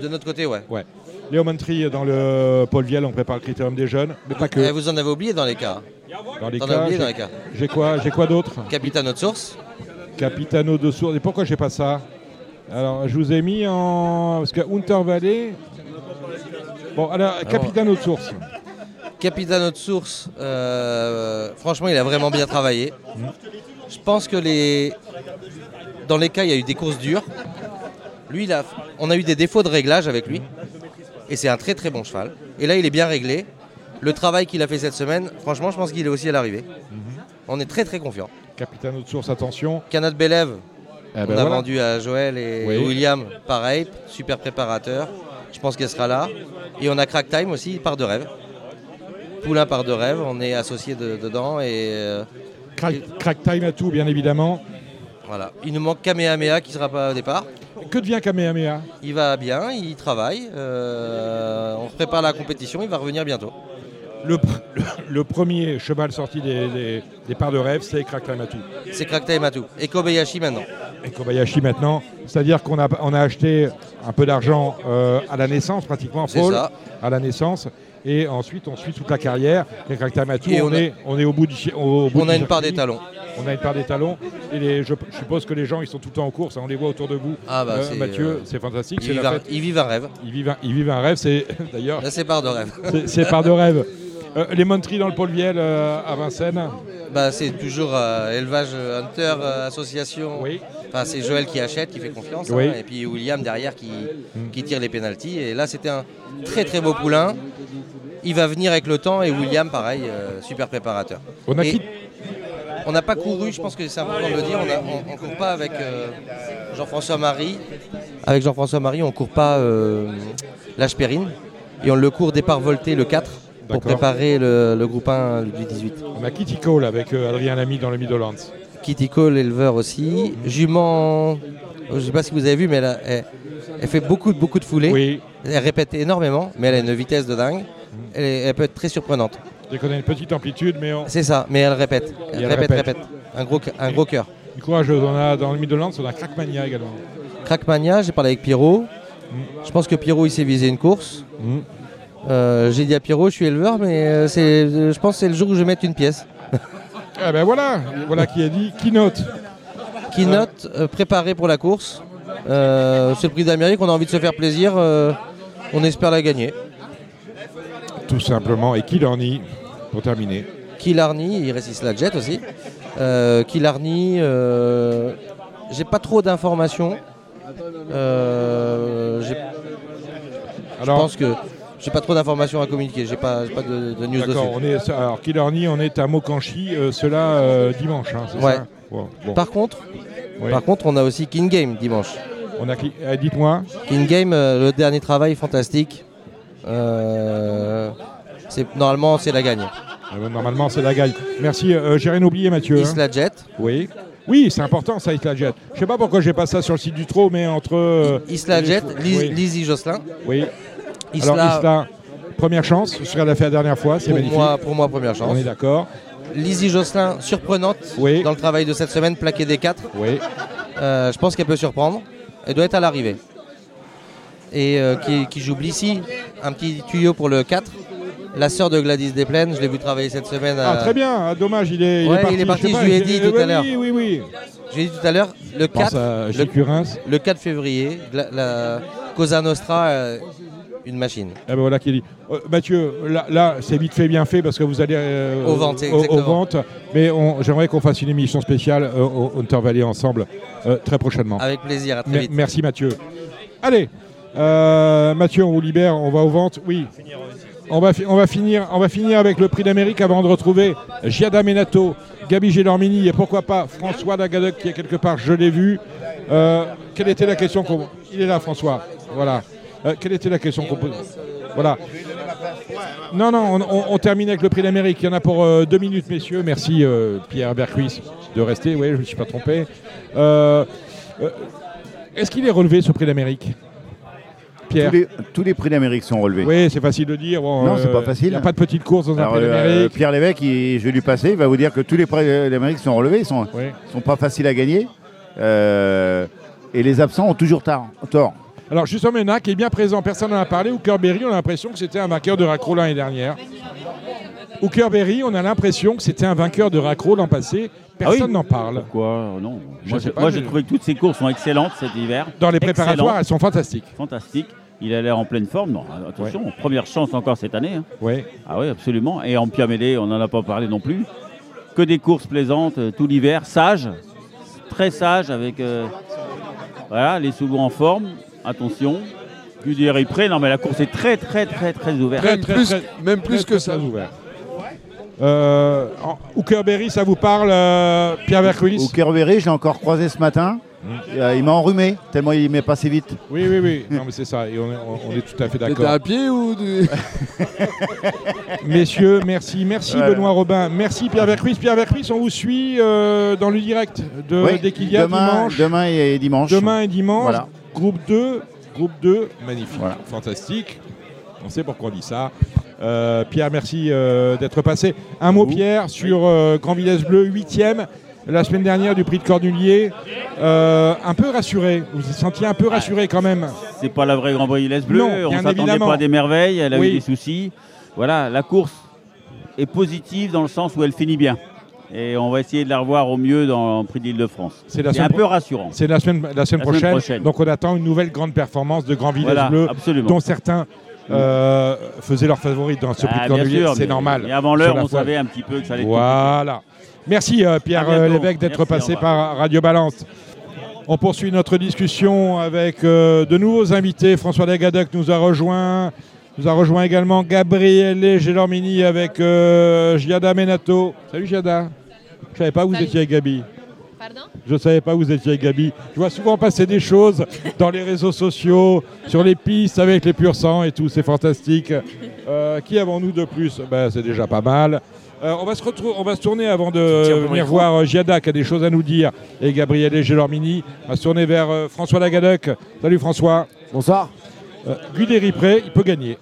De notre côté, ouais.
ouais. Léo Montry dans le Paul Viel, on prépare le critérium des jeunes, mais pas que. Et
eh, vous en avez oublié dans les cas.
Dans les cas, j'ai quoi, j'ai quoi d'autre?
Capitano de source.
Capitano de source. Et pourquoi j'ai pas ça? Alors, je vous ai mis en parce que Hunter Valley. Bon, alors, Capitano de source.
Capitano de source, euh, franchement, il a vraiment bien travaillé. Je pense que les... dans les cas, il y a eu des courses dures. Lui, il a... on a eu des défauts de réglage avec lui. Et c'est un très très bon cheval. Et là, il est bien réglé. Le travail qu'il a fait cette semaine, franchement, je pense qu'il est aussi à l'arrivée. On est très très confiant.
Capitano de source, attention.
Canat Belève, eh ben on a vendu à Joël et William, pareil, super préparateur. Je pense qu'elle sera là. Et on a Crack Time aussi, part de rêve. Poulain par de rêve, on est associé dedans. Et, euh,
crack, time à tout, bien évidemment.
Voilà. Il nous manque Kamehameha qui ne sera pas au départ.
Que devient Kamehameha?
Il va bien, il travaille. Euh, on prépare la compétition, il va revenir bientôt.
Le, premier cheval sorti des, parts de rêve, c'est Crack Time tout.
C'est Crack Time tout. Et Kobayashi maintenant.
Et Kobayashi maintenant. C'est-à-dire qu'on a, on a acheté un peu d'argent euh, à la naissance, pratiquement, Paul, à la naissance et ensuite on suit toute la carrière. Et on, est, on est au bout du
On a une part des talons.
On a une part des talons. Et je, suppose que les gens ils sont tout le temps en course, hein. on les voit autour de vous.
Ah bah euh,
Mathieu, euh, c'est fantastique.
Ils vivent, un, ils vivent, un, rêve.
Ils vivent un, ils vivent un rêve, c'est d'ailleurs.
c'est part de rêve.
C'est part de rêve. Euh, les Montries dans le pôle Viel à Vincennes
bah, C'est toujours élevage Hunter association. Oui. Enfin, c'est Joël qui achète, qui fait confiance. Hein. et puis William derrière qui, hmm. qui tire les pénalties. Et là, c'était un très très beau poulain il va venir avec le temps et William, pareil, euh, super préparateur. On n'a pas couru, je pense que c'est important de le dire, on ne court pas avec euh, Jean-François Marie. Avec Jean-François Marie, on ne court pas euh, et on le court départ volté le 4 pour préparer le, groupe 1 du 18.
On a Kitty Cole avec Adrien Lamy dans le Midlands.
Kitty Cole, éleveur aussi. Jument, je ne sais pas si vous avez vu, mais elle, elle, fait beaucoup, beaucoup de foulées. Oui. Elle répète énormément, mais elle a une vitesse de dingue elle, peut être très surprenante.
Elle connaît une petite amplitude, mais
C'est ça, mais elle répète. Elle, répète, répète, Un gros, un gros cœur.
Du courage, on a dans le Midlands, on a Crackmania également.
Crackmania, j'ai parlé avec Pierrot. Mm. Je pense que Pierrot, il s'est visé une course. Mm. Euh, j'ai dit à Pierrot, je suis éleveur, mais euh, c'est, je pense que c'est le jour où je vais mettre une pièce.
ah ben voilà, voilà qui a dit Keynote.
Keynote, euh, préparé pour la course. c'est le prix d'Amérique, on a envie de se faire plaisir. On espère la gagner
tout simplement. Et Killarney, pour terminer.
Killarney, il résiste la jet aussi. Euh, Killarney, euh, j'ai pas trop d'informations. Euh, je pense que j'ai pas trop d'informations à communiquer, j'ai pas, pas de, de, news dessus.
On est, alors Killarney, on est à Mokanchi, euh, cela dimanche, hein,
ouais. Par contre, par contre, on a aussi King Game dimanche.
On a, dites-moi.
King Game, le dernier travail fantastique. Euh, normalement, c'est la gagne.
Euh, normalement, c'est la gagne. Merci. Euh, j'ai rien oublié, Mathieu.
Hein. Isla Jet.
Oui. Oui, c'est important ça, Isla Jet. Je sais pas pourquoi j'ai pas ça sur le site du Trot, mais entre.
Isla Jet, Lizzie Jocelyn.
Oui. Isla... Alors, Isla, première chance, ce qu'elle a fait la dernière fois, c'est magnifique.
Moi, pour moi, première chance.
On est d'accord.
Lizzie Jocelyn, surprenante oui. dans le travail de cette semaine, plaquée des 4.
Oui.
je pense qu'elle peut surprendre. Elle doit être à l'arrivée et euh, qui, joue Blissy. Un petit tuyau pour le 4. La sœur de Gladys Desplaines, je l'ai vu travailler cette semaine.
Ah, très bien, ah, dommage, il est,
il est parti. je, lui ai dit tout à l'heure.
Oui, oui, oui.
Je lui ai dit tout à l'heure, le 4, le, 4 février, la, Cosa Nostra, euh, une machine.
Ah ben voilà qui dit. Euh, Mathieu, là, c'est vite fait, bien fait parce que vous allez
aux ventes, aux,
ventes. Mais j'aimerais qu'on fasse une émission spéciale au Hunter Valley ensemble très prochainement.
Avec plaisir, à très vite.
Merci Mathieu. Allez, Mathieu, on vous libère, on va aux ventes. Oui. On va, on, va finir, on va finir avec le prix d'Amérique avant de retrouver Giada Menato, Gabi Gélormini et pourquoi pas François Dagadec qui est quelque part, je l'ai vu. quelle était la question qu'on... Il est là François, voilà. Quelle était la question qu'on pose Voilà. Non, non, on, termine avec le prix d'Amérique. Il y en a pour euh, deux minutes, messieurs. Merci euh, Pierre Bercuis de rester. Oui, je ne me suis pas trompé. Euh, est-ce qu'il est relevé ce prix d'Amérique?
Pierre? Tous les, prix d'Amérique sont relevés.
Oui, c'est facile de dire.
non, c'est pas facile. Il
n'y a pas de petite course dans un prix d'Amérique.
Pierre Lévesque, je vais lui passer, il va vous dire que tous les prix d'Amérique sont relevés. Ils ne sont, sont, pas faciles à gagner. et les absents ont toujours tard, tort.
Alors il qui est bien présent, personne n'en a parlé. Hooker Berry, on a l'impression que c'était un vainqueur de raccro l'année dernière. Hooker Berry, on a l'impression que c'était un vainqueur de raccro l'an passé. Personne ah n'en parle.
Pourquoi? Non. Moi, j'ai trouvé que toutes ces courses sont excellentes cet hiver.
Dans les préparatoires, elles sont fantastiques.
Fantastiques. Il a l'air en pleine forme. Non, attention, première chance encore cette année. Hein.
Oui.
Ah oui, absolument. Et en Piamédé, on n'en a pas parlé non plus. Que des courses plaisantes euh, tout l'hiver, sage, très sage avec euh, voilà, les sous en forme attention. est prêt, non mais la course est très très très très ouverte.
Même, plus, même plus que ça.
Ouvert. Euh, Berry, ça vous parle, euh, Pierre Vercuis
Berry, je l'ai encore croisé ce matin. Mmh. Euh, il m'a enrhumé, tellement il m'est passé vite.
Oui, oui, oui. Non, mais c'est ça. Et on, est, tout à fait d'accord.
à pied ou
Messieurs, merci. Merci Benoît Robin. Merci Pierre Vercuis. Pierre Vercuis, on vous suit euh, dans le direct de, dès qu'il y a
demain,
dimanche.
Demain et dimanche.
Demain et dimanche. Voilà. Groupe 2, groupe 2, magnifique, fantastique. On sait pourquoi on dit ça. Euh, Pierre, merci euh, d'être passé. Un mot, Pierre, sur euh, Grand Village Bleu, 8e, la semaine dernière du prix de Cornulier. un peu rassuré, vous vous sentiez un peu rassuré quand même
C'est pas la vraie Grand Village Bleu, on ne s'attendait pas à des merveilles, elle a eu des soucis. Voilà, la course est positive dans le sens où elle finit bien et on va essayer de la revoir au mieux dans le prix d'Île-de-France. C'est un peu rassurant.
C'est la semaine, la, semaine, prochaine. Donc on attend une nouvelle grande performance de Grand Village Bleu, dont certains euh, faisaient leur favori dans ce prix ah, de C'est normal.
Et avant l'heure, on savait un petit peu que ça allait
Voilà. Merci euh, Pierre euh, Lévesque d'être passé par Radio Balance. On poursuit notre discussion avec de nouveaux invités. François Lagadec nous a rejoint. Nous a rejoint également Gabriele Gelormini avec Giada Menato. Salut Giada. Je savais pas où vous étiez avec Gabi.
Pardon?
Je savais pas où vous étiez avec Gabi. Je vois souvent passer des choses dans les réseaux sociaux, sur les pistes avec les purs sang et tout, c'est fantastique. Euh, qui avons-nous de plus? Ben, C'est déjà pas mal. Euh, on, va se on va se tourner avant de venir voir euh, Giada qui a des choses à nous dire et Gabriele Gelormini. On va se tourner vers François Lagadec. Salut François.
Bonsoir.
Guy il peut gagner.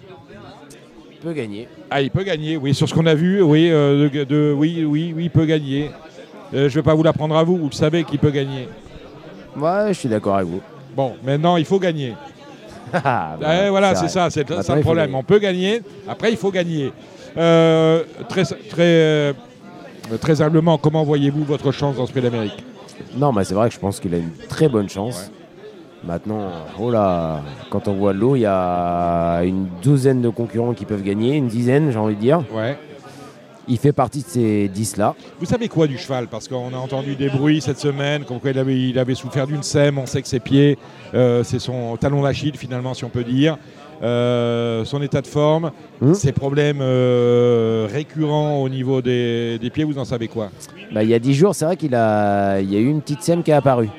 Il peut gagner.
Ah, il peut gagner, oui, sur ce qu'on a vu, oui, euh, de, oui, oui, oui, il peut gagner. Euh, je ne vais pas vous l'apprendre à vous, vous le savez qu'il peut gagner.
Ouais, je suis d'accord avec vous.
Bon, maintenant, il faut gagner. Ah, bah, eh, voilà, c'est ça, c'est ça le problème. On peut gagner, après, il faut gagner. Euh, très, très, très humblement, comment voyez-vous votre chance dans ce Prix d'Amérique?
Non, mais c'est vrai que je pense qu'il a une très bonne chance. Maintenant, oh là, quand on voit l'eau, il y a une douzaine de concurrents qui peuvent gagner, une dizaine, j'ai envie de dire.
Ouais.
Il fait partie de ces 10-là.
Vous savez quoi du cheval? Parce qu'on a entendu des bruits cette semaine, comme quoi il avait, il avait souffert d'une sème, on sait que ses pieds, euh, c'est son talon d'Achille finalement, si on peut dire. Euh, son état de forme, hmm. ses problèmes euh, récurrents au niveau des, pieds, vous en savez quoi?
Bah, Il y a 10 jours, c'est vrai qu'il a, il y a eu une petite sème qui est apparue.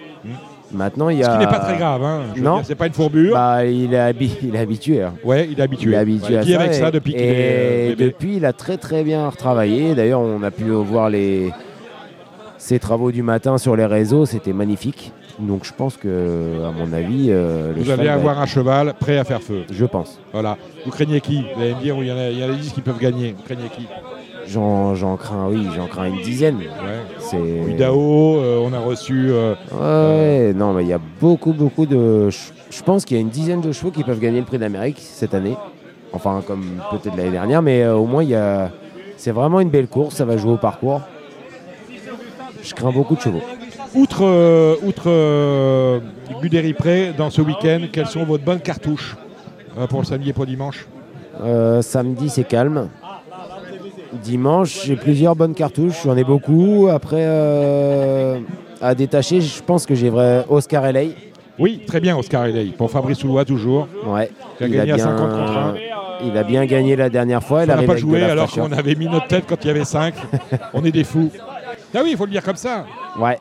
Maintenant, il y a.
Ce qui n'est pas très grave, hein. non. C'est pas une fourbure.
Bah, il, est il est habitué. Hein.
Ouais, il est habitué.
Il est habitué
à
ça.
avec ça depuis qu'il est.
Et depuis, il a très très bien retravaillé. D'ailleurs, on a pu voir les ses travaux du matin sur les réseaux. C'était magnifique. Donc, je pense que, à mon avis, euh,
vous allez avoir un cheval prêt à faire feu.
Je pense.
Voilà. Vous craignez qui? Vous allez me dire, il y en a, il y a 10 qui peuvent gagner. Vous craignez qui?
J'en crains, oui, j'en crains une dizaine.
C'est Idao, euh, on a reçu. Euh,
ouais, non, mais il y a beaucoup, beaucoup de. Je pense qu'il y a une dizaine de chevaux qui peuvent gagner le prix d'Amérique cette année. Enfin, comme peut-être l'année dernière, mais euh, au moins, il y a. C'est vraiment une belle course, ça va jouer au parcours. Je crains beaucoup de chevaux.
Outre, outre Pré, dans ce week-end, quelles sont vos bonnes cartouches pour le samedi et pour dimanche?
Samedi, c'est calme. Dimanche, j'ai plusieurs bonnes cartouches, j'en ai beaucoup. Après, euh, à détacher, je pense que j'ai vrai Oscar LA.
Oui, très bien, Oscar Eley. Pour Fabrice Soulois, toujours.
Ouais.
Qui a gagné à 50 contre 1.
Il a bien gagné la dernière fois.
On n'a pas joué alors qu'on avait mis notre tête quand il y avait 5. On est des fous. Ah oui, il faut le dire comme ça.
Ouais.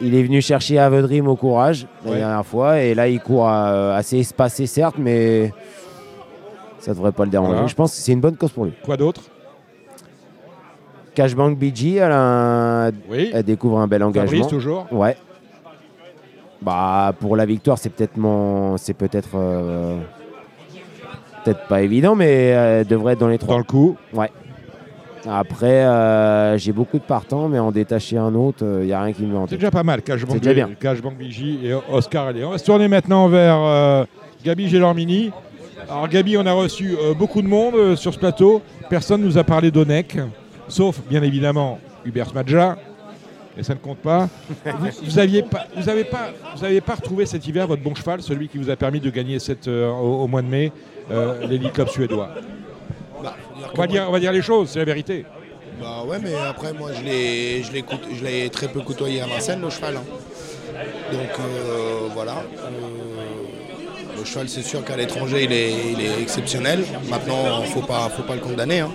Il est venu chercher Avedrim au courage la
Ouais.
dernière fois. Et là, il court assez espacé, certes, mais ça devrait pas le déranger.
Voilà.
Je pense que c'est une bonne cause pour lui.
Quoi d'autre?
Cashbank BG, elle, a un-
Oui.
elle découvre un bel engagement.
Fabrice, toujours
Ouais. Bah, pour la victoire, c'est peut-être mon. C'est peut-être. euh, Peut-être pas évident, mais elle devrait être dans les trois.
Dans le coup.
Ouais. Après, euh, j'ai beaucoup de partants, mais en détacher un autre, il n'y a rien qui me en
C'est déjà pas mal, Cashbank. Cashbank Vigie et Oscar Allais. On va se tourner maintenant vers euh, Gabi Gélormini. Alors Gabi, on a reçu euh, beaucoup de monde euh, sur ce plateau. Personne nous a parlé d'Onec, sauf bien évidemment Hubert Smadja. Et ça ne compte pas. vous, vous aviez pas, vous avez pas, vous avez pas retrouvé cet hiver votre bon cheval, celui qui vous a permis de gagner cette, euh, au, au mois de mai euh, Club suédois.
Bah,
On va dire, on va dire les choses, c'est la vérité.
Bah ouais, mais après, moi, je l'ai, je l'ai, coûte- je l'ai très peu côtoyé à Vincennes, le cheval. hein. Donc euh, voilà. Euh, le cheval, c'est sûr qu'à l'étranger, il est, il est exceptionnel. Maintenant, faut pas, faut pas le condamner. hein.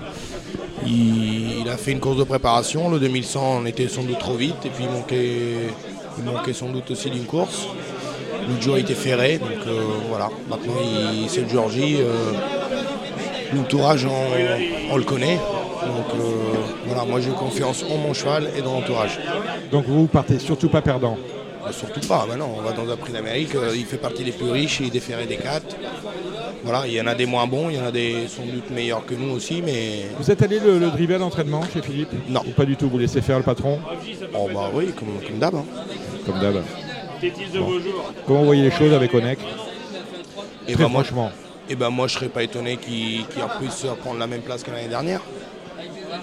Il, a fait une course de préparation. Le 2100, on était sans doute trop vite. Et puis, il manquait, sans doute aussi d'une course. L'autre jour, il était ferré. Donc euh, voilà. Maintenant, c'est le Georgie. L'entourage, on, on le connaît. Donc euh, voilà, moi j'ai confiance en mon cheval et dans l'entourage.
Donc vous partez surtout pas perdant.
Bah, surtout pas, bah non, on va dans un prix d'Amérique, euh, il fait partie des plus riches, il est déféré des quatre. Voilà, il y en a des moins bons, il y en a des sans doute meilleurs que nous aussi, mais.
Vous êtes allé le, le driver d'entraînement chez Philippe
Non.
Ou pas du tout, vous laissez faire le patron
Oh bah oui, comme, comme d'hab. hein.
Comme d'hab. Bon. Comment vous voyez les choses avec Onek
Et
Très
bah, moi,
franchement.
Et ben moi je serais pas étonné qu'il qu'il puisse prendre la même place que l'année dernière.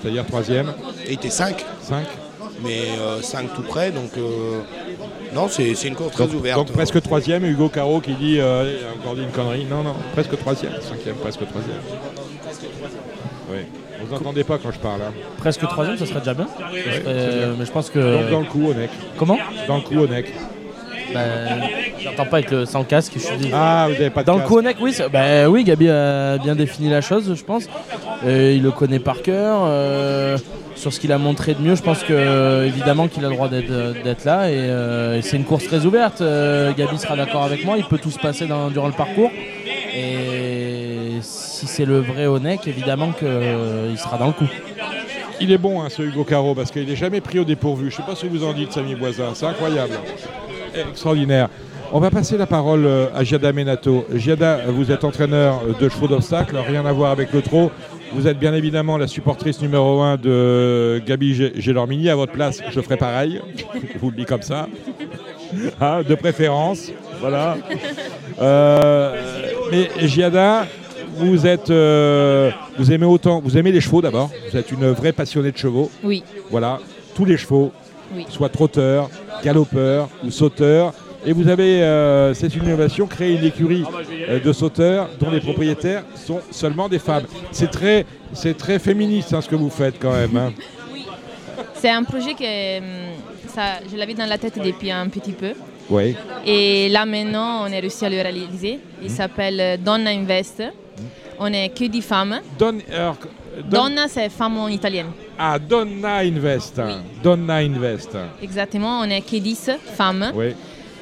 C'est-à-dire troisième
Il était 5.
5
Mais 5 tout près, donc euh, non, c'est une course très
donc,
ouverte.
donc presque troisième, Hugo Caro qui dit euh, il a encore dit une connerie. Non, non, presque troisième. Cinquième, presque troisième. Oui. Vous n'entendez pas quand je parle. hein.
Presque troisième, ça serait déjà bien. Ça
Ouais,
serait-
c'est bien.
mais je pense que.
Donc dans le coup, Onek.
Comment?
Dans le coup, Onek.
Ben, J'entends pas avec le sans casque. Je suis dit-
Ah, vous n'avez pas de
Dans le coup, Onek, oui, c'est- ben oui, Gabi a bien défini la chose, je pense. Euh, il le connaît par cœur. euh, sur ce qu'il a montré de mieux, je pense que euh, évidemment qu'il a le droit d'être d'être là. Et, euh, et c'est une course très ouverte. Euh, Gabi sera d'accord avec moi. Il peut tout se passer durant le parcours. Et si c'est le vrai Onek, évidemment qu'il sera dans le coup.
Il est bon, hein, ce Hugo Caro, parce qu'il n'est jamais pris au dépourvu. Je ne sais pas ce que vous en dites, Samy Boisin. C'est incroyable. Extraordinaire. On va passer la parole euh, à Giada Menato. Giada, vous êtes entraîneur euh, de chevaux d'obstacles, rien à voir avec le trot. Vous êtes bien évidemment la supportrice numéro 1 de Gabi Gé- Gélormini. À votre place, je ferai pareil. je vous le dis comme ça. Hein, de préférence. Voilà. Euh, mais Giada, vous êtes, euh, vous aimez autant, vous aimez les chevaux d'abord. Vous êtes une vraie passionnée de chevaux.
Oui.
Voilà, tous les chevaux,
Oui.
soit trotteurs, galopeurs ou sauteurs. Et vous avez, euh, c'est une innovation, créé une écurie euh, de sauteurs dont les propriétaires sont seulement des femmes. C'est très, c'est très féministe hein, ce que vous faites quand même. hein.
C'est un projet que hum, ça, je l'avais dans la tête depuis un petit peu.
Oui.
Et là maintenant, on a réussi à le réaliser. Il s'appelle euh, Donna Invest. On est que 10 femmes.
Don- alors, Don-
Donna, c'est femme en italien.
Ah, Donna Invest. Donna Invest.
Exactement, on est que 10 femmes.
Oui.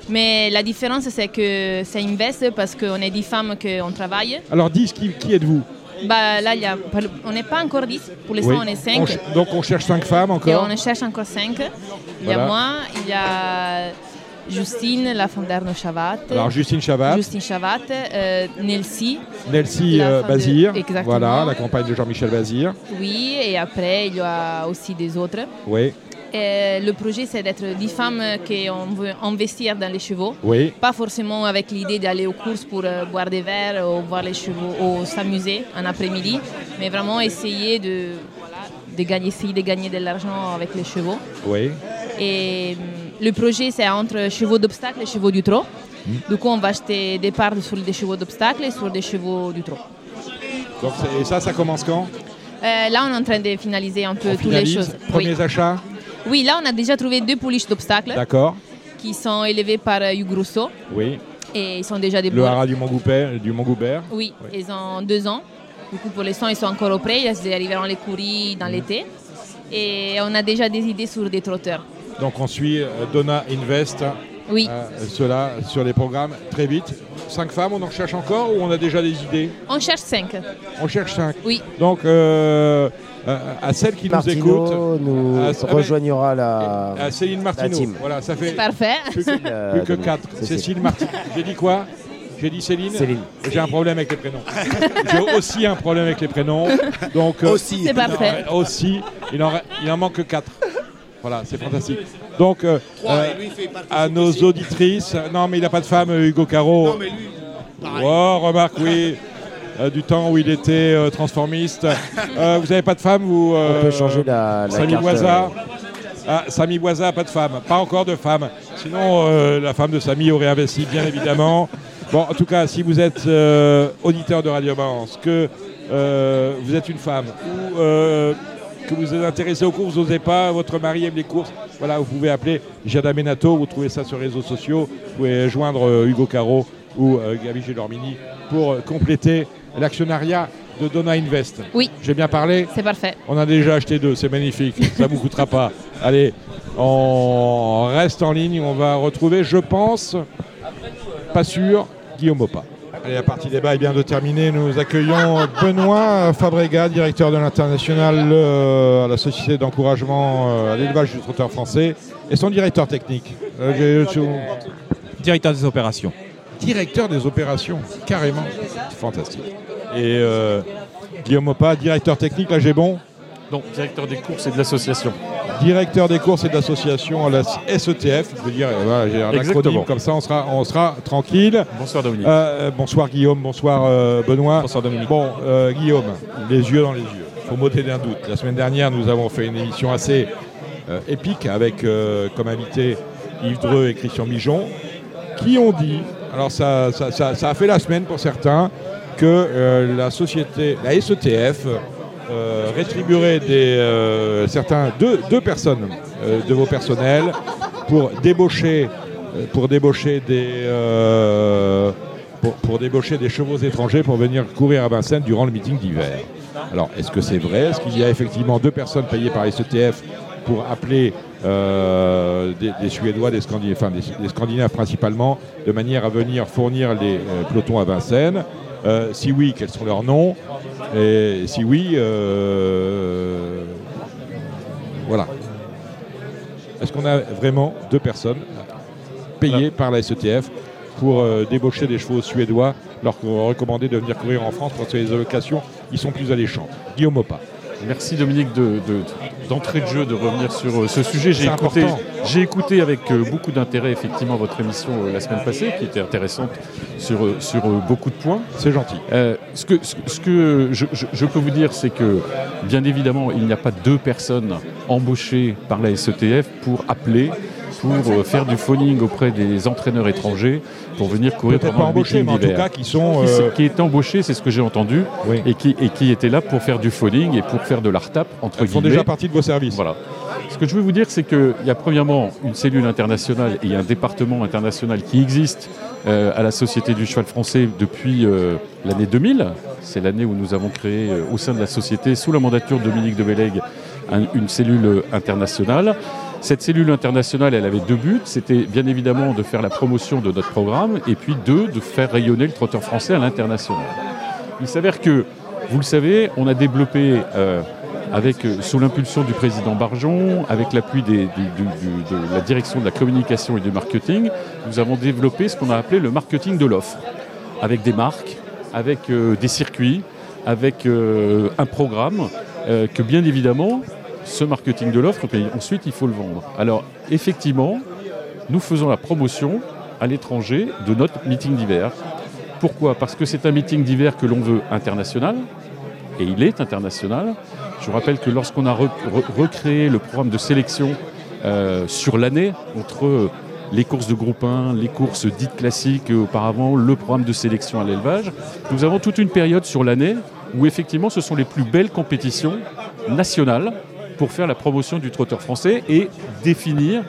Mais la différence, c'est que c'est Invest parce qu'on est 10 femmes qu'on travaille.
Alors, 10, qui, qui êtes-vous
Bah, là, y a, on n'est pas encore 10. Pour l'instant,
Oui.
on est 5.
ch- donc, on cherche 5 femmes
Et
encore.
on cherche encore 5. Il y a moi, il y a Justine, la femme d'Arnaud Chavat.
Alors, Justine Chavat.
Justine Chavat, euh, Nelsie.
Nelsie
la
euh,
de-
Bazir.
Exactement.
Voilà, la compagne de Jean-Michel Bazir.
Oui, et après, il y a aussi des autres.
Oui.
Et le projet, c'est d'être 10 femmes qu'on veut investir dans les chevaux.
Oui.
Pas forcément avec l'idée d'aller aux courses pour euh, boire des verres ou voir les chevaux ou s'amuser un après-midi, mais vraiment essayer de, voilà, de gagner, essayer de gagner de l'argent avec les chevaux.
Oui.
Et hum, le projet, c'est entre chevaux d'obstacle et chevaux du trot.
Hmm.
Du coup, on va acheter des parts sur des chevaux d'obstacle et sur des chevaux du trot.
Donc, et ça, ça commence quand?
Euh, là, on est en train de finaliser un peu toutes les choses.
Premiers
Oui.
achats
Oui, là, on a déjà trouvé deux pouliches d'obstacles
D'accord.
qui sont élevées par euh, Hugues Rousseau.
Oui.
Et ils sont déjà des
Le haras du Mont-Goubert du
oui, ils ont deux ans. Du coup, pour l'instant, ils sont encore au prêt. Ils arriveront les courir dans l'été. Et on a déjà des idées sur des trotteurs.
Donc on suit euh, Donna Invest.
Oui.
Euh, cela sur les programmes très vite. Cinq femmes, on en cherche encore ou on a déjà des idées?
On cherche cinq.
On cherche cinq.
Oui.
Donc euh, à celle qui nous écoute,
nous rejoignera la,
à Céline Martineau.
team.
Voilà, ça fait
parfait.
plus que, plus que quatre. Cécile Martineau. J'ai dit quoi? J'ai dit Céline?
Céline.
J'ai un problème avec les prénoms. J'ai aussi un problème avec les prénoms. Donc
aussi.
C'est parfait.
aussi, il en, il en manque que 4. Voilà, c'est fantastique. Donc, euh, euh, à nos auditrices, non, mais il n'a pas de femme, Hugo Caro.
Non, mais lui, pareil.
Oh, remarque, oui. Euh, du temps où il était euh, transformiste. Euh, vous n'avez pas de femme vous,
On peut changer la, la
Samy
carte,
Boisa ah, Samy Boisa, pas de femme. Pas encore de femme. Sinon, la femme de Samy aurait investi, bien évidemment. Bon, en tout cas, si vous êtes auditeur de Radio Balance, que vous êtes une femme ou que vous êtes intéressé aux courses, vous n'osez pas, votre mari aime les courses, voilà, vous pouvez appeler Jada Menato, vous trouvez ça sur les réseaux sociaux, vous pouvez joindre euh, Hugo Caro ou euh, Gabi Gélormini pour euh, compléter l'actionnariat de Donna Invest.
Oui.
J'ai bien parlé
C'est parfait.
on a déjà acheté deux, c'est magnifique, ça ne vous coûtera pas. Allez, on reste en ligne, on va retrouver, je pense, pas sûr, Guillaume Opa. Allez, la partie débat est bien de terminer. Nous accueillons Benoît Fabrega, directeur de l'international euh, à la Société d'encouragement euh, à l'élevage du trotteur français, et son directeur technique. Euh,
Directeur des opérations.
Directeur des opérations, carrément. Fantastique. Et euh, Guillaume Opa, directeur technique, là j'ai bon?
Donc, directeur des courses et de l'association.
Directeur des courses et de l'association à la SETF. Je veux dire, voilà, j'ai un
Exactement.
acronyme comme ça, on sera, on sera tranquille.
Bonsoir Dominique.
Euh, bonsoir Guillaume, bonsoir euh, Benoît.
Bonsoir Dominique.
Bon, Guillaume, les yeux dans les yeux. Faut m'ôter d'un doute. La semaine dernière, nous avons fait une émission assez épique avec comme invité Yves Dreux et Christian Mijon, qui ont dit, alors ça, a fait la semaine pour certains, que euh, la société, la SETF, euh, rétribuerait des, euh, certains, deux, personnes de vos personnels pour débaucher, pour débaucher des, pour débaucher des chevaux étrangers pour venir courir à Vincennes durant le meeting d'hiver. Alors, est-ce que c'est vrai? Est-ce qu'il y a effectivement deux personnes payées par SETF pour appeler euh, des, des Suédois, des enfin des, des Scandinaves principalement, de manière à venir fournir les euh, pelotons à Vincennes. Euh, Si oui, quels sont leurs noms? Et si oui, voilà. Est-ce qu'on a vraiment deux personnes payées par la SETF pour débaucher des chevaux suédois, leur recommander de venir courir en France parce que les allocations, ils sont plus alléchantes Guillaume Opa.
Merci Dominique de- de- d'entrée de, jeu de revenir sur euh, ce sujet. J'ai écouté,
important.
j'ai écouté avec euh, beaucoup d'intérêt effectivement votre émission euh, la semaine passée, qui était intéressante sur, sur beaucoup de points.
C'est gentil.
Euh, ce que, ce, ce que je, je- je peux vous dire, c'est que bien évidemment, il n'y a pas deux personnes embauchées par la SETF pour appeler, pour euh, faire du phoning auprès des entraîneurs étrangers pour venir courir pendant
pas
le meeting
mais en tout cas qui sont,
Qui,
euh,
qui est embauché, c'est ce que j'ai entendu,
Oui.
et, qui, et qui était là pour faire du phoning et pour faire de la retape entre
Elles font
guillemets.
déjà partie de vos services.
Voilà. Ce que je veux vous dire, c'est qu'il y a premièrement une cellule internationale et un département international qui existe euh, à la Société du cheval français depuis euh, l'année 2000. C'est l'année où nous avons créé au sein de la société, sous la mandature de Dominique de Bellègue, un- une cellule internationale. Cette cellule internationale, elle avait deux buts. C'était bien évidemment de faire la promotion de notre programme et puis deux, de faire rayonner le trotteur français à l'international. Il s'avère que, vous le savez, on a développé, euh, avec, euh, sous l'impulsion du président Barjon, avec l'appui de la direction de la communication et du marketing, nous avons développé ce qu'on a appelé le marketing de l'offre, avec des marques, avec euh, des circuits, avec un programme que bien évidemment, ce marketing de l'offre, puis ensuite il faut le vendre. Alors effectivement, nous faisons la promotion à l'étranger de notre meeting d'hiver. Pourquoi? Parce que c'est un meeting d'hiver que l'on veut international, et il est international. Je vous rappelle que lorsqu'on a re- re- recréé le programme de sélection euh, sur l'année, entre les courses de groupe 1, les courses dites classiques et auparavant, le programme de sélection à l'élevage, nous avons toute une période sur l'année où effectivement ce sont les plus belles compétitions nationales pour faire la promotion du trotteur français et définir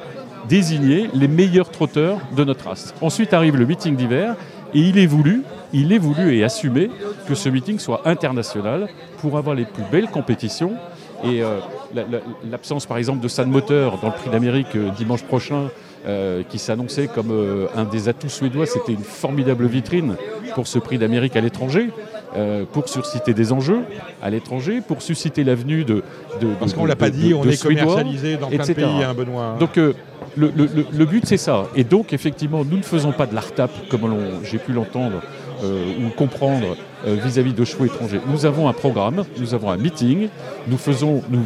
désigner les meilleurs trotteurs de notre race. Ensuite arrive le meeting d'hiver et il est voulu, il est voulu et assumé que ce meeting soit international pour avoir les plus belles compétitions. Et euh, l'absence par exemple de San Moteur dans le prix d'Amérique euh, dimanche prochain, euh, qui s'annonçait comme un des atouts suédois, c'était une formidable vitrine pour ce prix d'Amérique à l'étranger. pour susciter des enjeux à l'étranger, pour susciter l'avenue de, de,
Parce qu'on ne l'a pas dit, on est commercialisé dans plein de pays, hein, Benoît.
Donc le, but, c'est ça. Et donc, effectivement, nous ne faisons pas de l'ARTAP, comme j'ai pu l'entendre euh, ou comprendre euh, vis-à-vis de chevaux étrangers. Nous avons un programme, nous avons un meeting, nous, faisons, nous,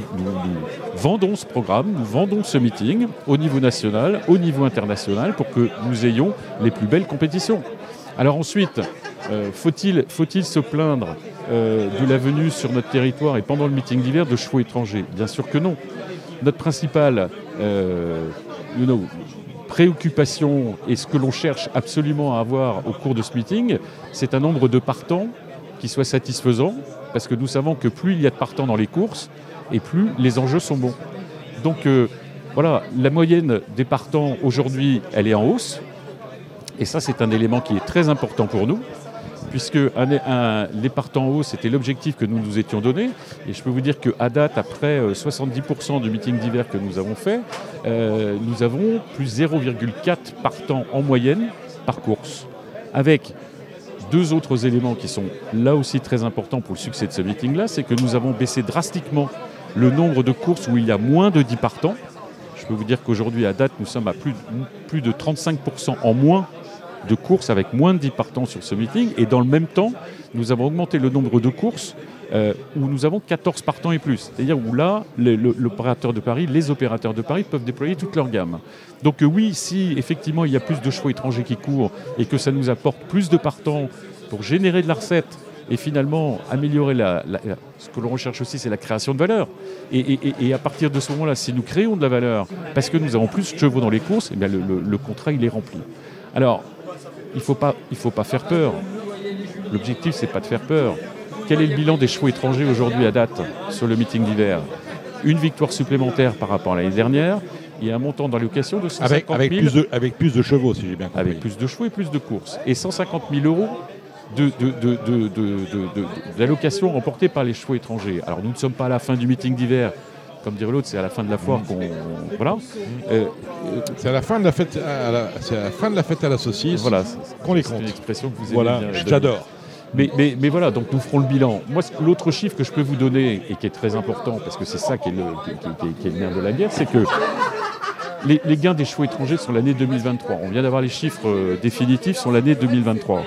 vendons ce programme, nous vendons ce meeting au niveau national, au niveau international, pour que nous ayons les plus belles compétitions. Alors ensuite, euh, faut-il faut se plaindre de la venue sur notre territoire et pendant le meeting d'hiver de chevaux étrangers? Bien sûr que non. Notre principal préoccupations et ce que l'on cherche absolument à avoir au cours de ce meeting, c'est un nombre de partants qui soit satisfaisant, parce que nous savons que plus il y a de partants dans les courses, et plus les enjeux sont bons. Donc euh, voilà, la moyenne des partants aujourd'hui, elle est en hausse, et ça c'est un élément qui est très important pour nous puisque les partants haut, c'était l'objectif que nous nous étions donné. Et je peux vous dire qu'à date, après 70% euh, du meeting d'hiver que nous avons fait, euh, nous avons plus 0,4 partants en moyenne par course. Avec deux autres éléments qui sont là aussi très importants pour le succès de ce meeting-là, c'est que nous avons baissé drastiquement le nombre de courses où il y a moins de 10 partants. Je peux vous dire qu'aujourd'hui, à date, nous sommes à plus de 35% en moins de courses avec moins de 10 partants sur ce meeting. Et dans le même temps, nous avons augmenté le nombre de courses euh, où nous avons 14 partants et plus. C'est-à-dire où là, l'opérateur de Paris, les opérateurs de Paris peuvent déployer toute leur gamme. Donc euh, oui, si effectivement il y a plus de chevaux étrangers qui courent et que ça nous apporte plus de partants pour générer de la recette et finalement améliorer la, ce que l'on recherche aussi, c'est la création de valeur. Et, à partir de ce moment-là, si nous créons de la valeur parce que nous avons plus de chevaux dans les courses, eh bien le, le contrat il est rempli. Alors, il ne faut, pas, faut pas faire peur. L'objectif, c'est pas de faire peur. Quel est le bilan des chevaux étrangers aujourd'hui à date sur le meeting d'hiver? Une victoire supplémentaire par rapport à l'année dernière et un montant d'allocation de 150
avec, avec Plus de, avec plus de chevaux, si j'ai bien compris.
Avec plus de chevaux et plus de courses. Et 150 000 euros d'allocation remportée par les chevaux étrangers. Alors nous ne sommes pas à la fin du meeting d'hiver, comme dirait l'autre, c'est à la fin de la foire qu'on. Voilà.
Euh, c'est à la fin de la fête à la, c'est à la fin de la fête à la saucisse voilà, qu'on les compte. C'est
une expression que vous
aimez voilà, J'adore.
Mais, mais, mais, voilà, donc nous ferons le bilan. Moi, l'autre chiffre que je peux vous donner, et qui est très important, parce que c'est ça qui est, le, qui, est le nerf de la guerre, c'est que les, les, gains des chevaux étrangers sont l'année 2023. On vient d'avoir les chiffres euh, définitifs sur l'année 2023.